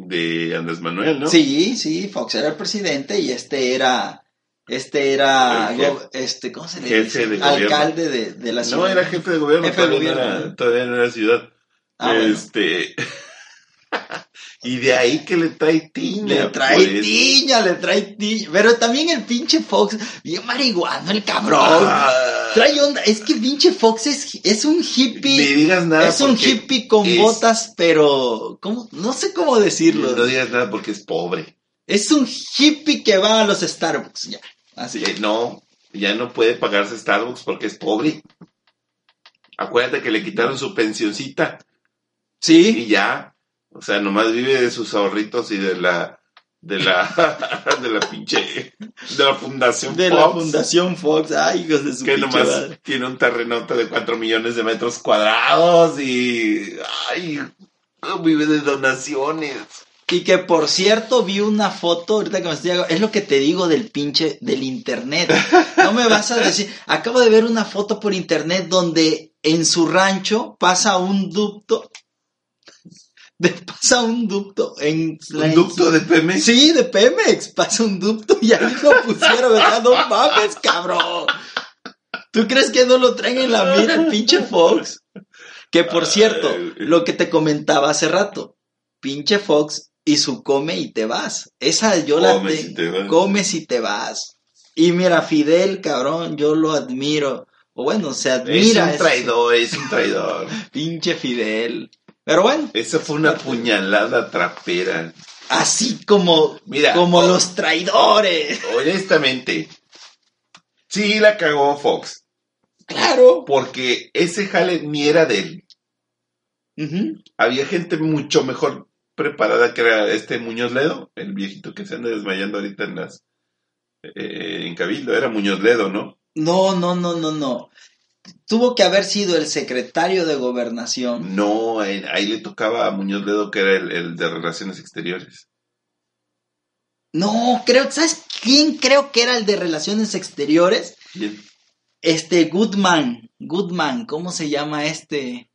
de Andrés Manuel, ¿no? Sí, sí, Fox era el presidente y este era. Este era. Go- este, ¿Cómo se le jefe dice? de. Alcalde de, de la ciudad. No, era jefe de gobierno, Jefe de todavía, no gobierno. era, todavía no era ciudad. Ah, bueno. y de ahí que le trae tiña. Le trae pues. tiña, le trae tiña. Pero también el pinche Fox, bien marihuano el cabrón. Ah, Trae onda, es que pinche Fox es, es un ni hippie. digas nada. Es un hippie con es- botas, pero ¿cómo? no sé cómo decirlo. No digas nada porque es pobre. Es un hippie que va a los Starbucks, ya. Así. Eh, no, ya no puede pagarse Starbucks porque es pobre. Acuérdate que le quitaron su pensioncita Sí, y ya. O sea, nomás vive de sus ahorritos y de la de la de la pinche de la fundación de la Fox, Fundación Fox. Ay, hijos de su que nomás madre. tiene un terrenote de 4 millones de metros cuadrados y ay, vive de donaciones. Y que por cierto vi una foto, ahorita que me estoy es lo que te digo del pinche del internet. No me vas a decir, acabo de ver una foto por internet donde en su rancho pasa un ducto pasa un ducto en la- Un ducto de Pemex. Sí, de Pemex, pasa un ducto y ahí lo pusieron, sea, no mames, cabrón. ¿Tú crees que no lo traen en la mira el pinche Fox? Que por cierto, lo que te comentaba hace rato, pinche Fox y su come y te vas. Esa yo la Comes te- y te vas. comes y te vas. Y mira, Fidel, cabrón, yo lo admiro. O bueno, se Es admira un ese traidor, es un traidor. pinche Fidel. Pero bueno, Esa fue una puñalada trapera. así como, Mira, como oh. los traidores. Honestamente, sí la cagó Fox. Claro. Porque ese jale ni era de él. Había gente mucho mejor preparada que era este Muñoz Ledo, el viejito que se anda desmayando ahorita en las eh, en Cabildo. Era Muñoz Ledo, ¿no? No, no, no, no, no. Tuvo que haber sido el secretario de gobernación. No, ahí le tocaba a Muñoz Ledo que era el, el de Relaciones Exteriores. No, creo, ¿sabes quién creo que era el de relaciones exteriores? ¿Quién? Este Goodman, Goodman, ¿cómo se llama este?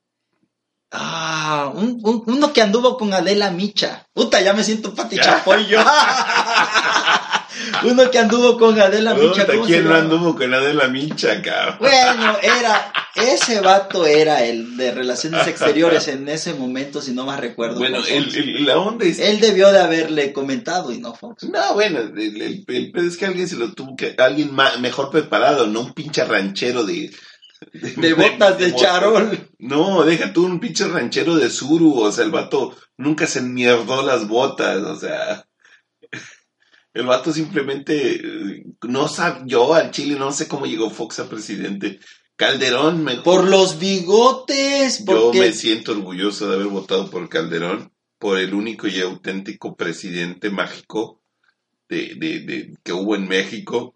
Ah, un- un- uno que anduvo con Adela Micha. Puta, ya me siento Pati Chapoy yo. uno que anduvo con Adela Micha. ¿cómo ¿Quién no anduvo con la de la mincha, cabrón? Bueno, era, ese vato era el de relaciones exteriores en ese momento, si no más recuerdo. Bueno, el, el- la onda es... Él debió de haberle comentado y no Fox. No, bueno, el, el- es que alguien se lo tuvo que... Alguien ma- mejor preparado, no un pinche ranchero de... De botas de charol. No, deja tú un pinche ranchero de Suru, o sea, el vato nunca se mierdó las botas, o sea... El vato simplemente eh, no sabe, yo al Chile no sé cómo llegó Fox a presidente. Calderón me Por los bigotes, Yo me siento orgulloso de haber votado por Calderón, por el único y auténtico presidente mágico de, de- de- que hubo en México,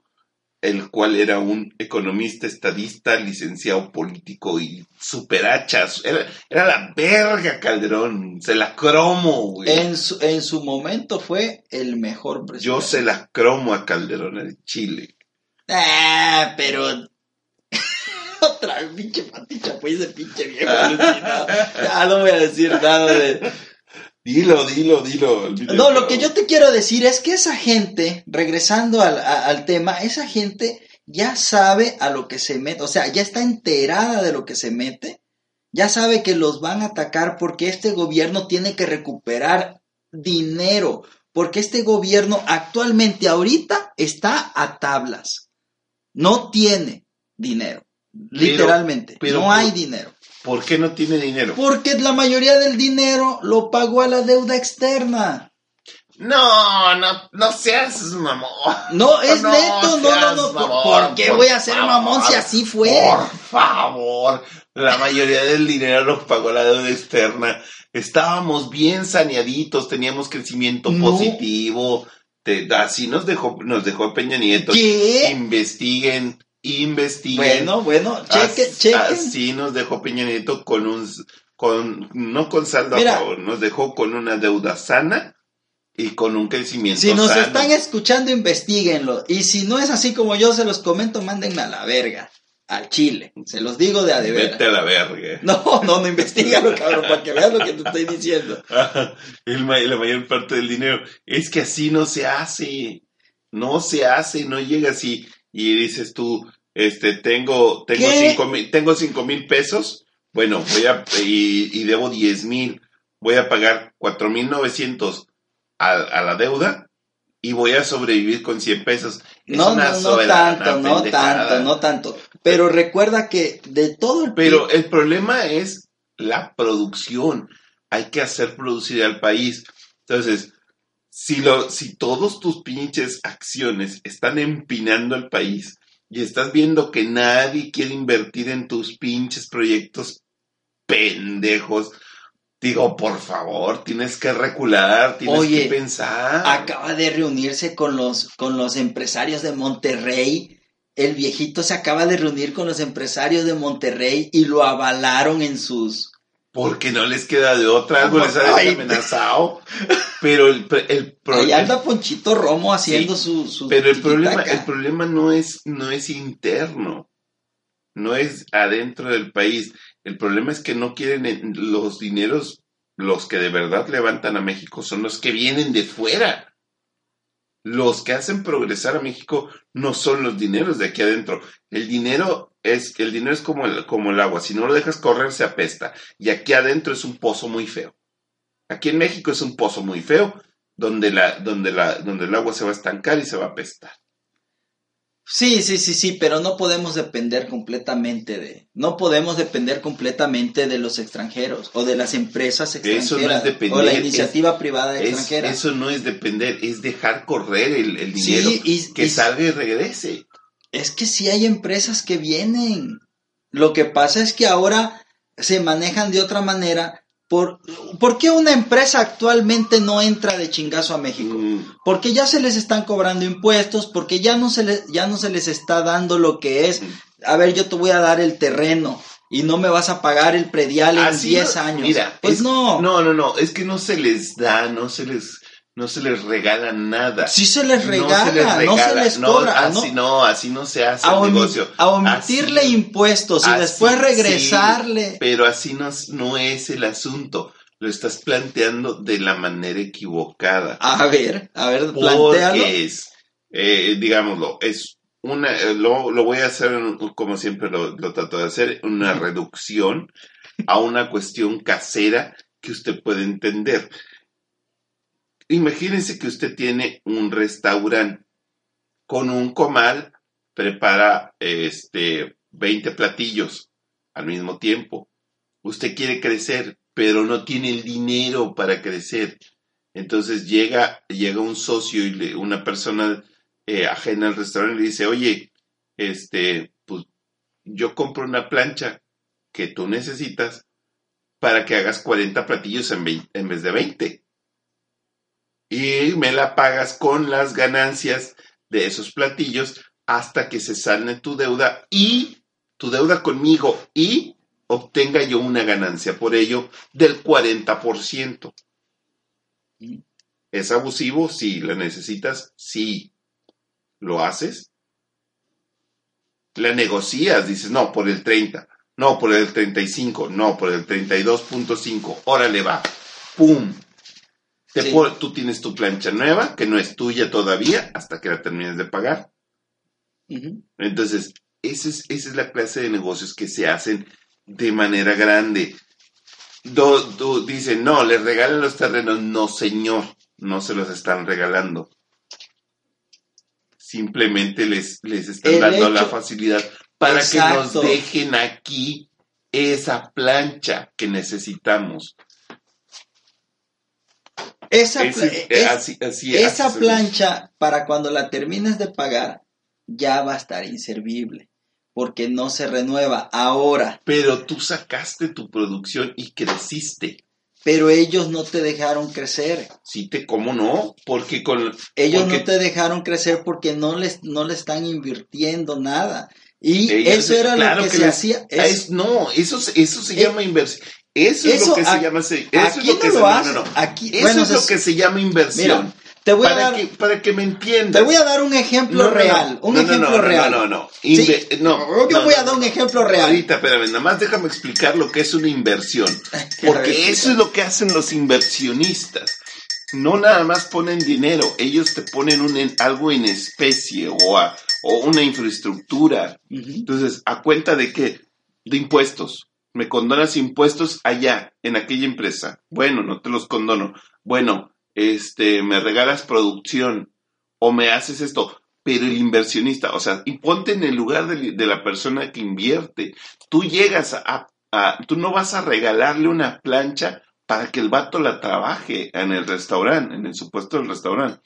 el cual era un economista, estadista, licenciado político y superhachas. Era, era la verga Calderón, se la cromo, güey. en su, en su momento fue el mejor presidente. Yo se la cromo a Calderón en Chile. Ah, pero... Otra pinche Pati Chapoy, ese pinche viejo. Ya no voy a decir nada de... Dilo, dilo, dilo. No, lo que yo te quiero decir es que esa gente, regresando al, a- al tema, esa gente ya sabe a lo que se mete, o sea, ya está enterada de lo que se mete, ya sabe que los van a atacar porque este gobierno tiene que recuperar dinero, porque este gobierno actualmente ahorita está a tablas, no tiene dinero, literalmente, pero no hay dinero. ¿Por qué no tiene dinero? Porque la mayoría del dinero lo pagó a la deuda externa. No, no, no seas mamón. No, es No neto, no, no, no. ¿Por, mamón, por qué por voy a ser favor. mamón si así fue? Por favor, la mayoría del dinero lo pagó la deuda externa. Estábamos bien saneaditos, teníamos crecimiento No. positivo, Te- así nos dejó, nos dejó Peña Nieto. ¿Qué? Investiguen, investiguen. Bueno, bueno, chequen, As- chequen. Así nos dejó Peña Nieto con un, con, no con saldo Mira. a favor, nos dejó con una deuda sana y con un crecimiento Si nos sano. están escuchando, investiguenlo. Y si no es así como yo se los comento, mándenme a la verga. Al chile. Se los digo de a de Vete a la verga. No, no, no investigalo, cabrón, para que veas lo que te estoy diciendo. El la mayor parte del dinero. Es que así no se hace. No se hace, no llega así. Y dices tú, este, tengo, tengo ¿Qué? cinco mil, tengo cinco mil pesos. Bueno, voy a, y, y debo diez mil. Voy a pagar cuatro mil novecientos a, a la deuda y voy a sobrevivir con 100 pesos. Es No, una no, no tanto, no tanto, no tanto. Pero recuerda que de todo el Pero el problema es la producción. Hay que hacer producir al país. Entonces, si, lo, si todos tus pinches acciones están empinando al país y estás viendo que nadie quiere invertir en tus pinches proyectos pendejos, digo, por favor, tienes que recular, tienes Oye, que pensar. acaba de reunirse con los, con los empresarios de Monterrey. El viejito se acaba de reunir con los empresarios de Monterrey y lo avalaron en sus... Porque no les queda de otra, algo les ha amenazado. Pero el, el Ahí problema. anda Ponchito Romo haciendo su, su Pero el problema, el problema no es, no es interno, no es adentro del país. El problema es que no quieren en- los dineros, los que de verdad levantan a México son los que vienen de fuera. Los que hacen progresar a México no son los dineros de aquí adentro. El dinero es, el dinero es como el, como el agua. Si no lo dejas correr, se apesta. Y aquí adentro es un pozo muy feo. Aquí en México es un pozo muy feo donde, la, donde, la, donde el agua se va a estancar y se va a apestar. Sí, sí, sí, sí, pero no podemos depender completamente de, no podemos depender completamente de los extranjeros o de las empresas Eso no es extranjeras depender, o la es- iniciativa privada Es- extranjera. eso no es depender, es dejar correr el, el Sí, dinero, y- que y- salga y regrese. Es que sí hay empresas que vienen. Lo que pasa es que ahora se manejan de otra manera. ¿Por, ¿por qué una empresa actualmente no entra de chingazo a México? Mm, Porque ya se les están cobrando impuestos, porque ya no se les, ya no se les está dando lo que es. A ver, yo te voy a dar el terreno y no me vas a pagar el predial en así 10 no- años. Mira, pues es- no. No, no, no, es que no se les da, no se les, no se les regala nada. Sí se les regala, no se les, regala, no, cobra. ¿no? Así no, así no se hace A, el negocio. a omitirle Así- impuestos y así, después sí, regresarle. pero así no, es- no es el asunto. Lo estás planteando de la manera equivocada. A ver, a ver, plantealo. Porque es, eh, digámoslo, es una, eh, lo, lo voy a hacer como siempre lo, lo trato de hacer, una reducción a una cuestión casera que usted puede entender. Imagínense que usted tiene un restaurante con un comal, prepara este 20 platillos al mismo tiempo. Usted quiere crecer, pero no tiene el dinero para crecer. Entonces llega, llega un socio y le- una persona eh, ajena al restaurante le dice, oye, este, pues yo compro una plancha que tú necesitas para que hagas 40 platillos en, en vez de 20. Y me la pagas con las ganancias de esos platillos hasta que se sane tu deuda y tu deuda conmigo y obtenga yo una ganancia por ello del 40%. ¿Es abusivo? Sí. ¿La necesitas? Sí. ¿Lo haces? La negocias, dices, no, por el 30, no, por el 35, no, por el 32.5, órale va, ¡pum! Te Sí. pon- tú tienes tu plancha nueva, que no es tuya todavía, hasta que la termines de pagar. Entonces, esa es, esa es la clase de negocios que se hacen de manera grande. Do- do- dicen, no, les regalan los terrenos. No, señor, no se los están regalando. Simplemente les, les están El dando la facilidad para Exacto. que nos dejen aquí esa plancha que necesitamos. Esa, eh, es- así- así- esa así plancha, para cuando la termines de pagar, ya va a estar inservible. Porque no se renueva ahora. Pero tú sacaste tu producción y creciste. pero ellos no te dejaron crecer. Sí, te, ¿cómo no? Porque con... Ellos porque no te dejaron crecer porque no les no le están invirtiendo nada. Y ellos- eso era claro lo que, que se les- hacía. Ah, Es- no, eso, se- eso se Eh, llama inversión. Eso, es lo que se a- llama... se- Eso aquí es lo que se, no, no. aquí- Eso bueno, es lo que se llama inversión. Mira, te voy a para, dar que, para que me entiendas. te voy a dar un ejemplo real, un No, no, ejemplo no, no, real. No, no, no. Sí, no, yo voy a dar un ejemplo real. Ahorita, espérame, nada más déjame explicar lo que es una inversión. Porque eso es lo que hacen los inversionistas. No nada más ponen dinero, ellos te ponen un, en- algo en especie o, a- o una infraestructura. Entonces, ¿a cuenta de qué? De impuestos. Me condonas impuestos allá, en aquella empresa. Bueno, no te los condono. Bueno, este, me regalas producción o me haces esto. Pero el inversionista, o sea, y ponte en el lugar de, la persona que invierte. Tú llegas a, a- tú no vas a regalarle una plancha para que el vato la trabaje en el restaurante, en el supuesto del restaurante.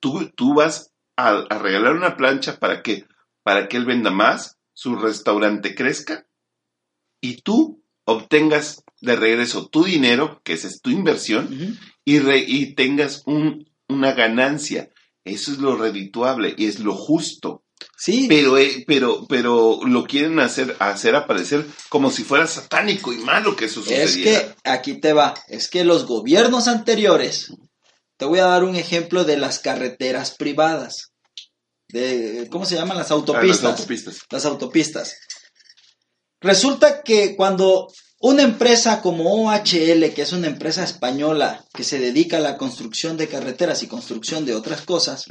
Tú, tú vas a, a regalar una plancha para que, para que él venda más, su restaurante crezca y tú obtengas de regreso tu dinero, que esa es tu inversión, y, re- y tengas un, una ganancia. Eso es lo redituable y es lo justo. Sí, Pero, eh, pero, pero lo quieren hacer, hacer aparecer como si fuera satánico y malo que eso sucediera. Es que aquí te va, es que los gobiernos anteriores, te voy a dar un ejemplo de las carreteras privadas, de, ¿cómo se llaman? Las Ah, autopistas. las autopistas. Las autopistas. Resulta que cuando una empresa como OHL, que es una empresa española que se dedica a la construcción de carreteras y construcción de otras cosas,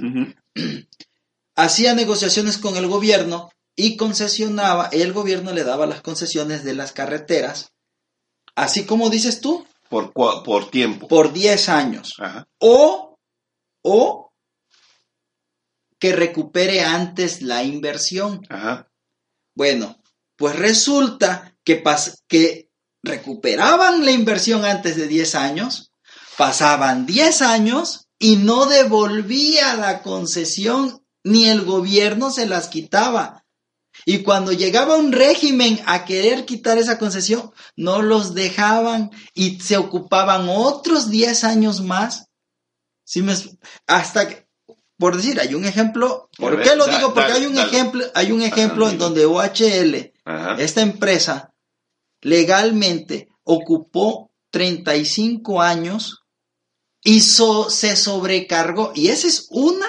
hacía negociaciones con el gobierno y concesionaba, el gobierno le daba las concesiones de las carreteras, así como dices tú, Por, por tiempo. por 10 años. Ajá. O, o que recupere antes la inversión. Ajá. Bueno, pues resulta que, pas- que recuperaban la inversión antes de 10 años, pasaban 10 años y no devolvía la concesión ni el gobierno se las quitaba. Y cuando llegaba un régimen a querer quitar esa concesión, no los dejaban y se ocupaban otros 10 años más. ¿Sí me hasta que, por decir, hay un ejemplo, ¿por ver, qué lo da- digo? Porque hay un ejemplo, hay un ejemplo en donde OHL, Ajá. esta empresa, legalmente ocupó 35 años y so- se sobrecargó. Y esa es una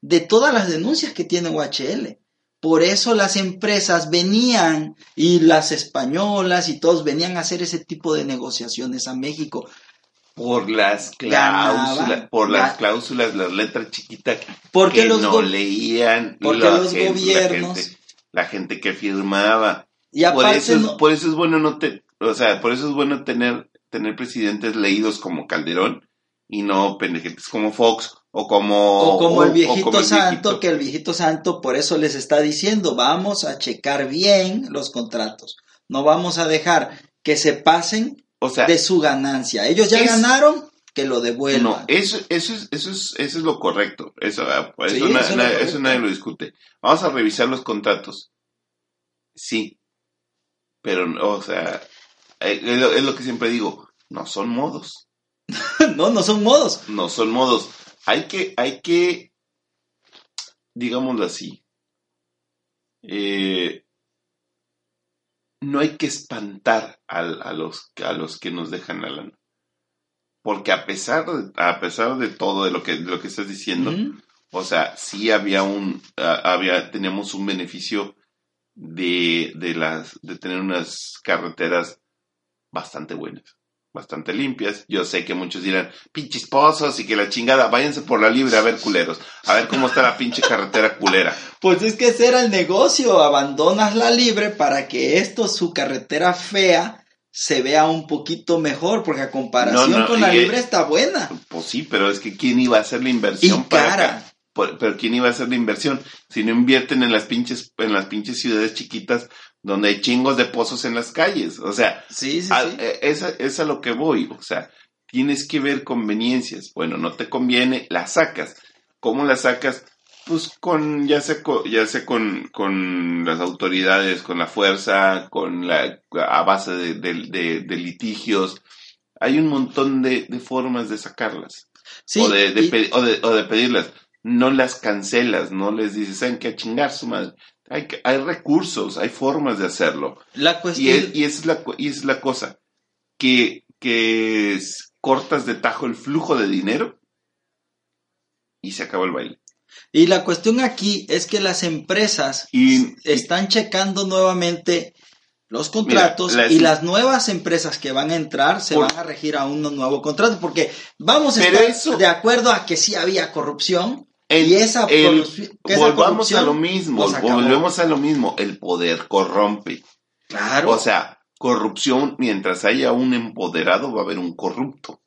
de todas las denuncias que tiene OHL. Por eso las empresas venían y las españolas y todos venían a hacer ese tipo de negociaciones a México. Por las Ganaba, cláusulas, por las cláusulas, las letras chiquitas Porque que los no leían. porque la los gente- gobiernos- La gente, que firmaba. Y por, eso es, no- por eso es bueno no te, o sea, por eso es bueno tener, tener presidentes leídos como Calderón y no pendejetes como Fox o como O como el viejito como el santo, viejito. que el viejito santo por eso les está diciendo, vamos a checar bien los contratos. No vamos a dejar que se pasen o sea, de su ganancia. Ellos ya es- ganaron, que lo devuelvan. no, eso, eso es, eso es, eso es lo correcto. Eso, ah, pues, Sí, eso, na- eso na- nadie lo discute. Vamos a revisar los contratos. Sí. Pero, o sea, eh, es lo, es lo que siempre digo, no son modos. no, no son modos. no son modos. Hay que, hay que, digámoslo así, eh, no hay que espantar a, los, a los que nos dejan la lana. Porque a pesar de, a pesar de todo de lo que, de lo que estás diciendo, o sea, sí había un, ah, había, teníamos un beneficio de, de las, de tener unas carreteras bastante buenas, bastante limpias. Yo sé que muchos dirán, pinches pozos y que la chingada, váyanse por la libre a ver culeros, a ver cómo está la pinche carretera culera. Pues es que ese era el negocio, abandonas la libre para que esto, su carretera fea, se vea un poquito mejor, porque a comparación No, no, con la y- libre está buena. Pues sí, pero es que ¿quién iba a hacer la Y inversión para cara. acá? Por- pero ¿quién iba a hacer la inversión? Si no invierten en las pinches, en las pinches ciudades chiquitas donde hay chingos de pozos en las calles. O sea, Sí, sí, a- sí. eh, esa es a lo que voy. O sea, tienes que ver conveniencias. Bueno, no te conviene, la sacas. ¿Cómo la sacas? Pues con, ya sea, con, ya sea con, con las autoridades, con la fuerza, con la, a base de, de- de- de litigios, hay un montón de, de formas de sacarlas. Sí, o, de, y- o, de, o de pedirlas. No las cancelas, no les dices, ¿saben qué? A chingar su madre. Hay, hay recursos, hay formas de hacerlo. la Y, cuestión... es, y esa es la, y esa es la cosa, que, que es- cortas de tajo el flujo de dinero y se acaba el baile. Y la cuestión aquí es que las empresas Y- están checando nuevamente los contratos Mira, y las nuevas empresas que van a entrar se Por- van a regir a un nuevo contrato porque vamos a Pero estar eso- de acuerdo a que sí había corrupción El- y esa, el- esa volvamos a lo mismo, acabó. volvemos a lo mismo, el poder corrompe. Claro. O sea, corrupción, mientras haya un empoderado, va a haber un corrupto.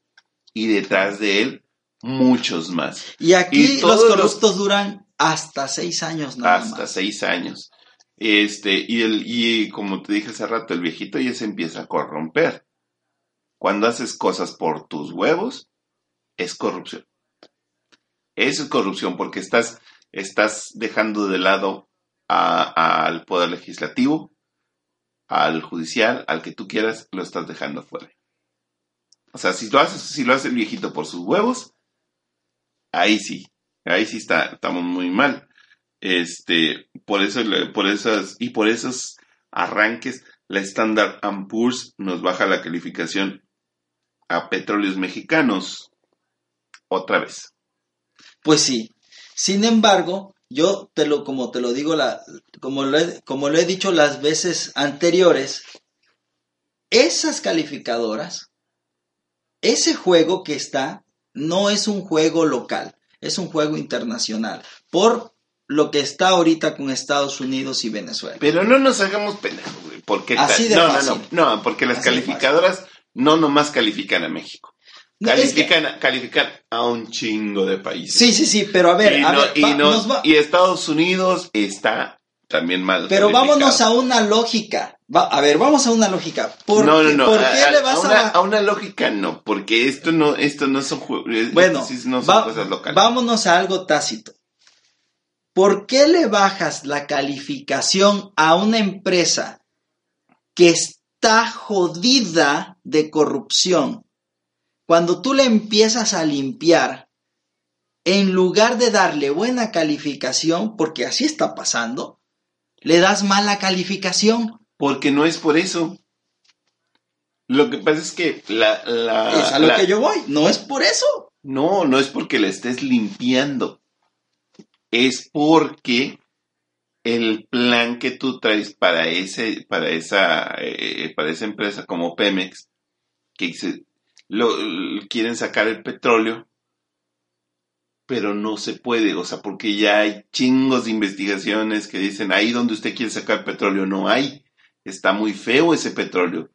Y detrás de él, muchos más. y aquí y todos los los- corruptos duran hasta seis años nada hasta más. seis años. Este, y el, y como te dije hace rato, el viejito ya se empieza a corromper. Cuando haces cosas por tus huevos, es corrupción. Eso es corrupción porque estás, estás dejando de lado a- al poder legislativo, al judicial, al que tú quieras, lo estás dejando fuera. O sea, si lo haces, si lo hace el viejito por sus huevos, ahí sí, ahí sí está, estamos muy mal. Este, por eso, por esas, y por esos arranques, la Standard Poor's nos baja la calificación a petróleos mexicanos otra vez. Pues sí. Sin embargo, yo te lo, como te lo digo, la, como, lo como lo he dicho las veces anteriores, esas calificadoras, ese juego que está, no es un juego local, es un juego internacional. Por lo que está ahorita con Estados Unidos y Venezuela. Pero no nos hagamos pendejos, güey, porque Así de no, fácil. no, no, no, porque las Así calificadoras no nomás califican a México. No, es que- Califican, a- califican a un chingo de países. sí, sí, sí, pero a ver, y, a no- ver, y va- no- nos va- y Estados Unidos está también mal. pero vámonos a una lógica. Va- a ver, vamos a una lógica. ¿Por, no, qué, no, no. ¿por a, qué a- le vas a una, a una lógica no, porque esto no, esto no son juegos. Bueno, no son va- cosas locales. vámonos a algo tácito. ¿Por qué le bajas la calificación a una empresa que está jodida de corrupción? Cuando tú le empiezas a limpiar, en lugar de darle buena calificación, porque así está pasando, le das mala calificación. Porque no es por eso. Lo que pasa es que la, la- es a lo la- que yo voy. No es por eso. No, no es porque la estés limpiando. Es porque el plan que tú traes para ese, para esa, eh, para esa empresa como Pemex, que se- lo, quieren sacar el petróleo, pero no se puede, o sea, porque ya hay chingos de investigaciones que dicen ahí donde usted quiere sacar petróleo no hay, está muy feo ese petróleo.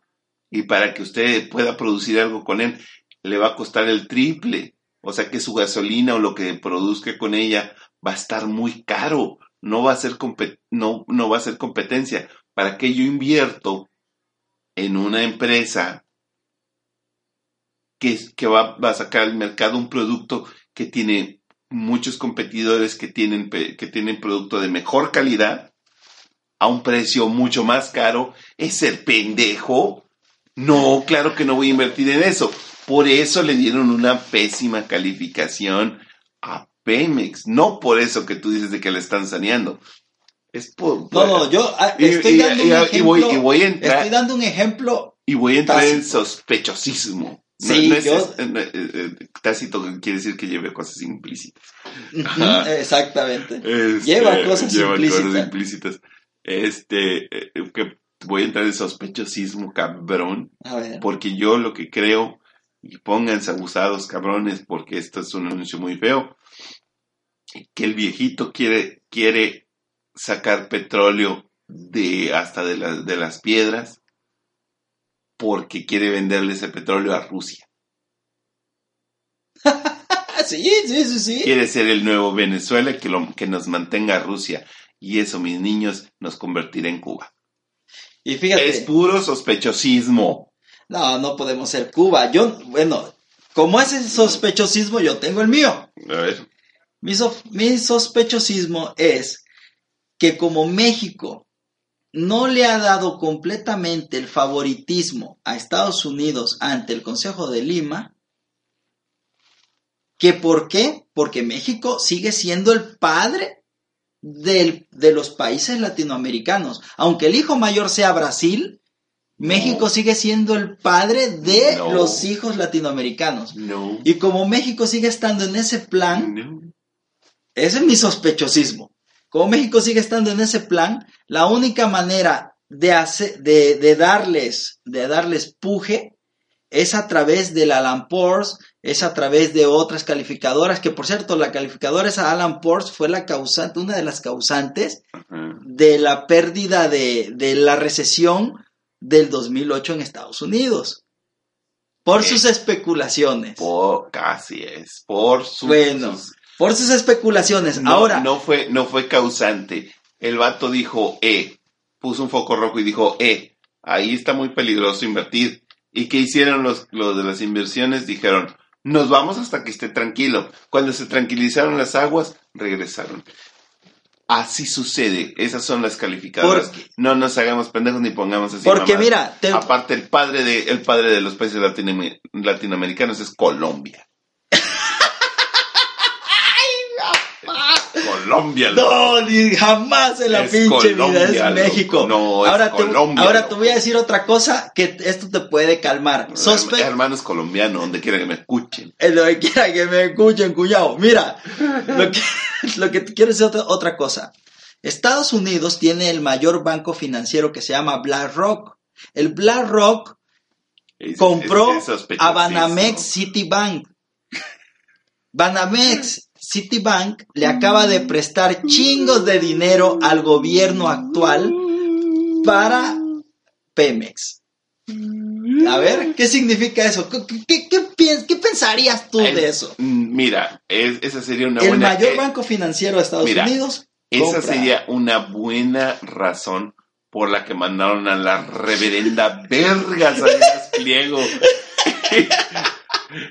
Y para que usted pueda producir algo con él, le va a costar el triple. O sea que su gasolina o lo que produzca con ella va a estar muy caro. No va a ser, no, no va a ser competencia. ¿Para qué yo invierto en una empresa que, que va, va a sacar al mercado un producto que tiene muchos competidores que tienen, que tienen producto de mejor calidad a un precio mucho más caro? ¿Es ser pendejo? No, claro que no voy a invertir en eso. Por eso le dieron una pésima calificación a Pemex. No por eso que tú dices de que le están saneando. Es por... No, no, yo estoy dando un ejemplo. y voy a entrar- Estoy dando un ejemplo Y voy a entrar en sospechosismo. No- Sí, no es- yo- eh, eh, tácito quiere decir que lleve cosas implícitas. Ajá. Exactamente. Este, Lleva cosas lleva implícitas. cosas implícitas. Este, eh, que voy a entrar en sospechosismo, cabrón. A ver. Porque yo lo que creo, y pónganse abusados, cabrones, porque esto es un anuncio muy feo, que el viejito quiere, quiere sacar petróleo de hasta de, las de las piedras porque quiere venderle ese petróleo a Rusia. Sí, sí, sí, sí. Quiere ser el nuevo Venezuela que, lo, que nos mantenga Rusia. Y eso, mis niños, nos convertirá en Cuba. Y fíjate, Es puro sospechosismo. no, no podemos ser Cuba. Yo, bueno, como es el sospechosismo, yo tengo el mío. A ver. Mi, so- mi sospechosismo es que como México no le ha dado completamente el favoritismo a Estados Unidos ante el Consejo de Lima, que por qué? Porque México sigue siendo el padre del- de los países latinoamericanos. Aunque el hijo mayor sea Brasil, México No. sigue siendo el padre de No. los hijos latinoamericanos. No. Y como México sigue estando en ese plan, ese es mi sospechosismo. Como México sigue estando en ese plan, la única manera de, hacer, de, de darles, de darles puje es a través del Alan Poor's, es a través de otras calificadoras, que por cierto, la calificadora esa Alan Poor's fue la causante, una de las causantes de la pérdida de, de la recesión del 2008 en Estados Unidos. Por sus especulaciones. Por, casi es. Por sus. Bueno, Por sus especulaciones. no, Ahora, No fue, no fue causante. El vato dijo, eh. Puso un foco rojo y dijo, eh. Ahí está muy peligroso invertir. ¿Y qué hicieron los, los de las inversiones? Dijeron, nos vamos hasta que esté tranquilo. Cuando se tranquilizaron las aguas, regresaron. Así sucede. Esas son las calificadoras. Porque- no nos hagamos pendejos ni pongamos así. porque mamadas. mira, te- Aparte, el padre de, el padre de los países latinoam- latinoamericanos es Colombia. Colombia. no, ni jamás en la Es pinche vida Colombia, es México. No, es ahora, te, Colombia, ahora loco. te voy a decir otra cosa que esto te puede calmar. Sospe Hermanos colombianos, donde quiera que me escuchen. Eh, lo que quiera que me escuchen, cuñado. Mira, lo que, lo que te quiero decir otra, otra cosa. Estados Unidos tiene el mayor banco financiero que se llama BlackRock. El BlackRock Es- compró es- es a. Banamex Citibank. Banamex Citibank le acaba de prestar chingos de dinero al gobierno actual para Pemex. A ver, ¿qué significa eso? ¿Qué, qué- qué piens- qué pensarías tú El- de eso? Mm, Mira, es- esa sería una El buena... mayor eh, banco financiero de Estados mira, Unidos. Esa compra. sería una buena razón por la que mandaron a la reverenda verga a Salinas Pliego.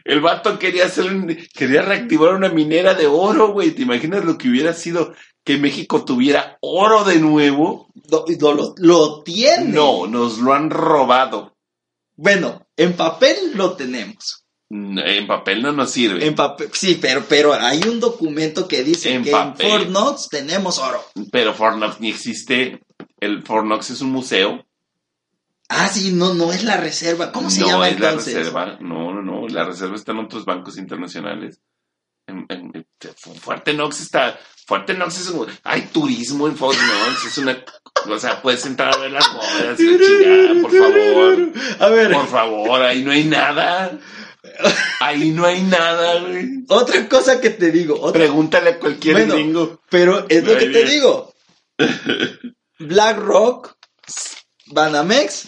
El vato quería hacer un- quería reactivar una minera de oro, güey. ¿Te imaginas lo que hubiera sido que México tuviera oro de nuevo? Lo, lo- lo- lo tiene. No, nos lo han robado. Bueno, en papel lo tenemos. En papel no nos sirve. En papel, sí, pero, pero hay un documento que dice En que papel. en Fort Knox tenemos oro. Pero Fornox ni existe. El Fornox es un museo. Ah, sí, no, no es la reserva. ¿Cómo se no llama es entonces? la reserva. No, no, no. La reserva está en otros bancos internacionales. En, Fuerte Knox está. Fuerte Knox es un. Hay turismo en Fort Knox. Es una. O sea, puedes entrar a ver las bodas. chingada, por favor. A ver, Por favor, ahí no hay nada. Ahí no hay nada, güey. otra cosa que te digo. otra- Pregúntale a cualquier Bueno, gringo. pero es lo Muy que te digo. BlackRock, Banamex,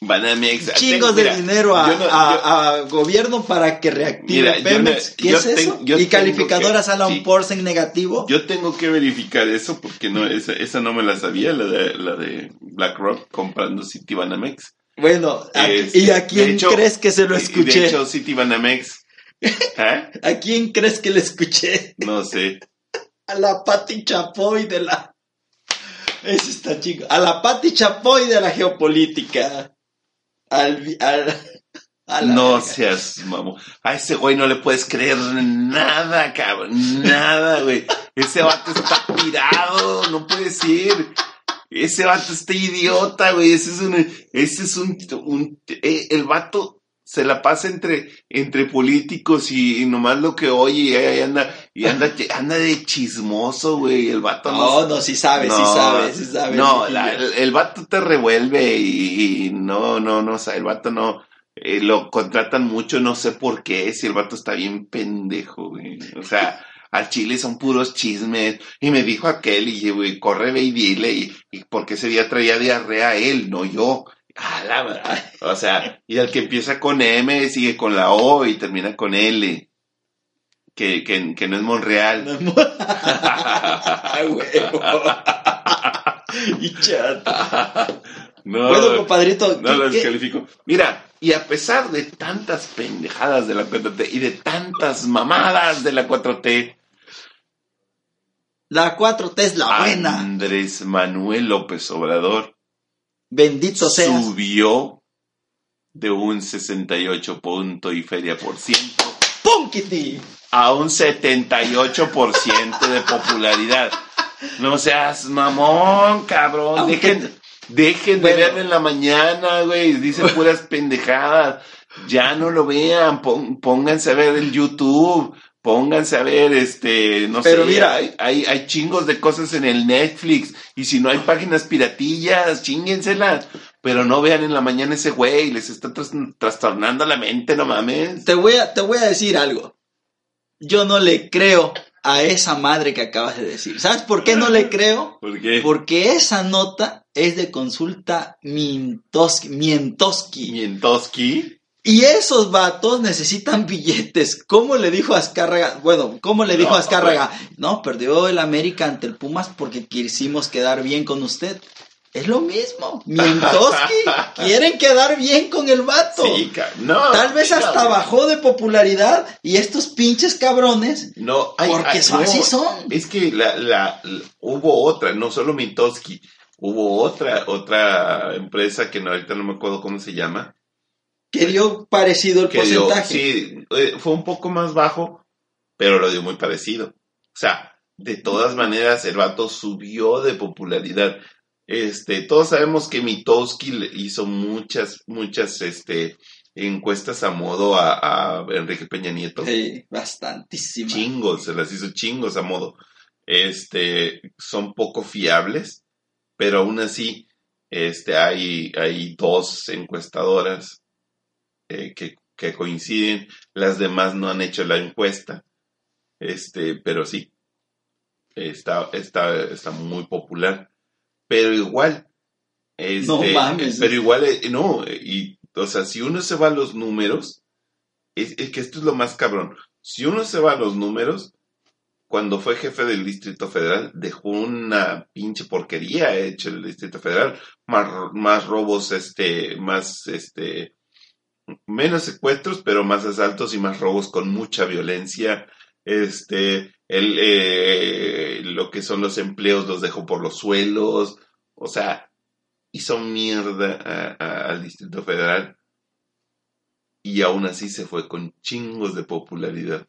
Banamex. chingos Mira, de dinero a, no- a- yo- a gobierno para que reactive Mira, yo Pemex. no- ¿Qué yo es eso? y calificadoras que- Alan sí. En negativo. Yo tengo que verificar eso porque no, esa, esa no me la sabía, la de, la de BlackRock comprando Citibanamex. Bueno, ¿a- Este, ¿y a quién hecho- crees que se lo y- y escuché? De hecho, Citibanamex. ¿eh? ¿A quién crees que le escuché? No sé. A la Pati Chapoy de la. Ese está chico. A la Pati Chapoy de la geopolítica. Al. al- a la No verga. seas mamón. A ese güey no le puedes creer nada, cabrón. Nada, güey. Ese vato está pirado. No puede ser. Ese vato está idiota, güey. Ese es un. Ese es un. un- eh, el vato se la pasa entre, entre políticos y, y nomás lo que oye y anda, y anda, anda de chismoso, güey. El vato No, no, sí sabe, sí No, sabe, sí sabe. No, la- el, el vato te revuelve y, y no, no, no, o sea, el vato no, eh, lo contratan mucho, no sé por qué, si el vato está bien pendejo, güey. O sea, al chile son puros chismes. Y me dijo aquel, y güey, corre, ve y dile, y, y porque ese día traía diarrea él, no yo. A la madre. O sea, y el que empieza con M sigue con la O y termina con L. Que, que, que no es Monreal. Ah, huevo. y chato. No, Bueno, compadrito, no ¿qué- lo descalifico. Mira, y a pesar de tantas pendejadas de la 4T y de tantas mamadas de la 4T, la 4T es la buena. Andrés Manuel López Obrador Bendito seas. subió de un 68 punto y feria por ciento ¡Pum, Kitty! a un 78% de popularidad. No seas mamón, cabrón. Aunque- Dejen, dejen Bueno. de verlo en la mañana, güey. Dicen puras pendejadas. Ya no lo vean. pónganse a ver el YouTube. Pónganse a ver, este, no Pero sé, mira- hay, hay, hay chingos de cosas en el Netflix. Y si no hay páginas piratillas, chinguenselas. Pero no vean en la mañana ese güey. Les está tras- trastornando la mente, no mames. Te voy, a, te voy a decir algo. Yo no le creo a esa madre que acabas de decir. ¿Sabes por qué no le creo? ¿Por qué? Porque esa nota es de consulta Mintoski. Mientoski. Mientoski. Y esos vatos necesitan billetes. ¿Cómo le dijo Azcárraga? Bueno, ¿cómo le dijo No, Azcárraga? No, perdió el América ante el Pumas porque quisimos quedar bien con usted. Es lo mismo. Mientoski. Quieren quedar bien con el vato. Sí, no. Tal vez hasta bajó de popularidad y estos pinches cabrones, No, hay- porque hay- son- no, así son. Es que la, la, la- hubo otra, no solo Mintoski, hubo otra, otra empresa que no, ahorita no me acuerdo cómo se llama. Que dio parecido el Que dio, porcentaje. sí, eh, fue un poco más bajo, pero lo dio muy parecido. O sea, de todas maneras, el vato subió de popularidad. Este, todos sabemos que Mitowski le hizo muchas, muchas, este, encuestas a modo a, a Enrique Peña Nieto. Sí, bastantísima. chingos, se las hizo chingos a modo. Este, son poco fiables, pero aún así, este, hay, hay dos encuestadoras eh, que, que coinciden, las demás no han hecho la encuesta, este, pero sí, está, está, está muy popular, pero igual, este, No mames. pero igual, eh, no, y, o sea, si uno se va a los números, es, es que esto es lo más cabrón. Si uno se va a los números, cuando fue jefe del Distrito Federal, dejó una pinche porquería hecho el Distrito Federal. Más, más robos, este, más, este, menos secuestros, pero más asaltos y más robos con mucha violencia. Este, el, eh, lo que son los empleos los dejó por los suelos. O sea, hizo mierda al Distrito Federal. Y aún así se fue con chingos de popularidad.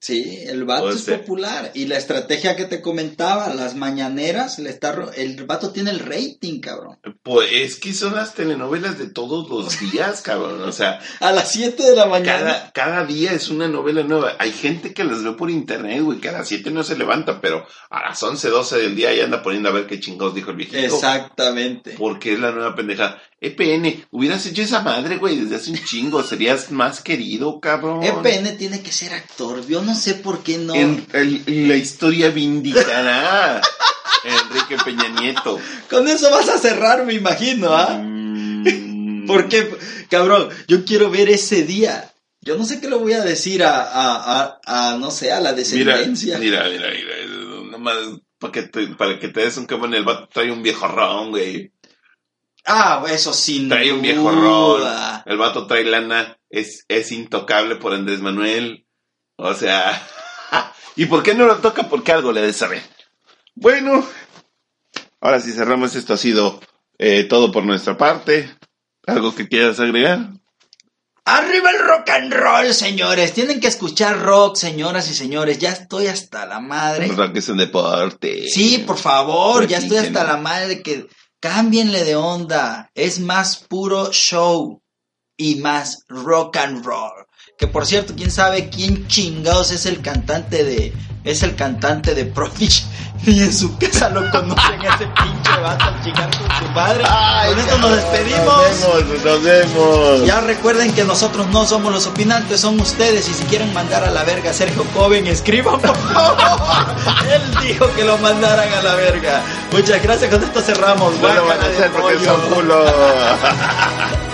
Sí, el vato O es popular. Y la estrategia que te comentaba, las mañaneras, le está ro- el vato tiene el rating, cabrón. Pues es que son las telenovelas de todos los días, cabrón. O sea, A las 7 de la mañana. cada, cada día es una novela nueva. Hay gente que las ve por internet, güey, que a las 7 no se levanta, pero a las 11, 12 del día ya anda poniendo a ver qué chingados dijo el viejito. Exactamente. Porque es la nueva pendejada. EPN, hubieras hecho esa madre, güey, desde hace un chingo. Serías más querido, cabrón. EPN tiene que ser actor. Yo no sé por qué no. En, el- la historia vindicará Enrique Peña Nieto. Con eso vas a cerrar, me imagino, ¿ah? Mm. Porque, cabrón, yo quiero ver ese día. Yo no sé qué le voy a decir a, a, a, a, no sé, a la Mira, descendencia. mira, mira, mira. Nomás para que te, para que te des un cabrón, el vato trae un viejo ron, güey. Ah, eso sin Trae un viejo ron. El vato trae lana. Es, es intocable por Andrés Manuel. O sea. ¿Y por qué no lo toca? Porque algo le de saber. Bueno. Ahora sí cerramos. Esto ha sido eh, todo por nuestra parte. ¿Algo que quieras agregar? Arriba el rock and roll, señores. Tienen que escuchar rock, señoras y señores. Ya estoy hasta la madre. Rock es un deporte. Sí, por favor, ya estoy hasta la madre de que cámbienle de onda. Es más puro show y más rock and roll. Que por cierto, quién sabe quién chingados es el cantante de es el cantante de Prodigy. Ni en su casa lo conocen ese pinche vato a chingar con su madre. Ay, con esto nos despedimos. Nos vemos, nos vemos. Ya recuerden que nosotros no somos los opinantes, son ustedes. Y si quieren mandar a la verga a Sergio Coven, escriban por favor. Él dijo que lo mandaran a la verga. Muchas gracias, con esto cerramos. No lo van a hacer porque son culos.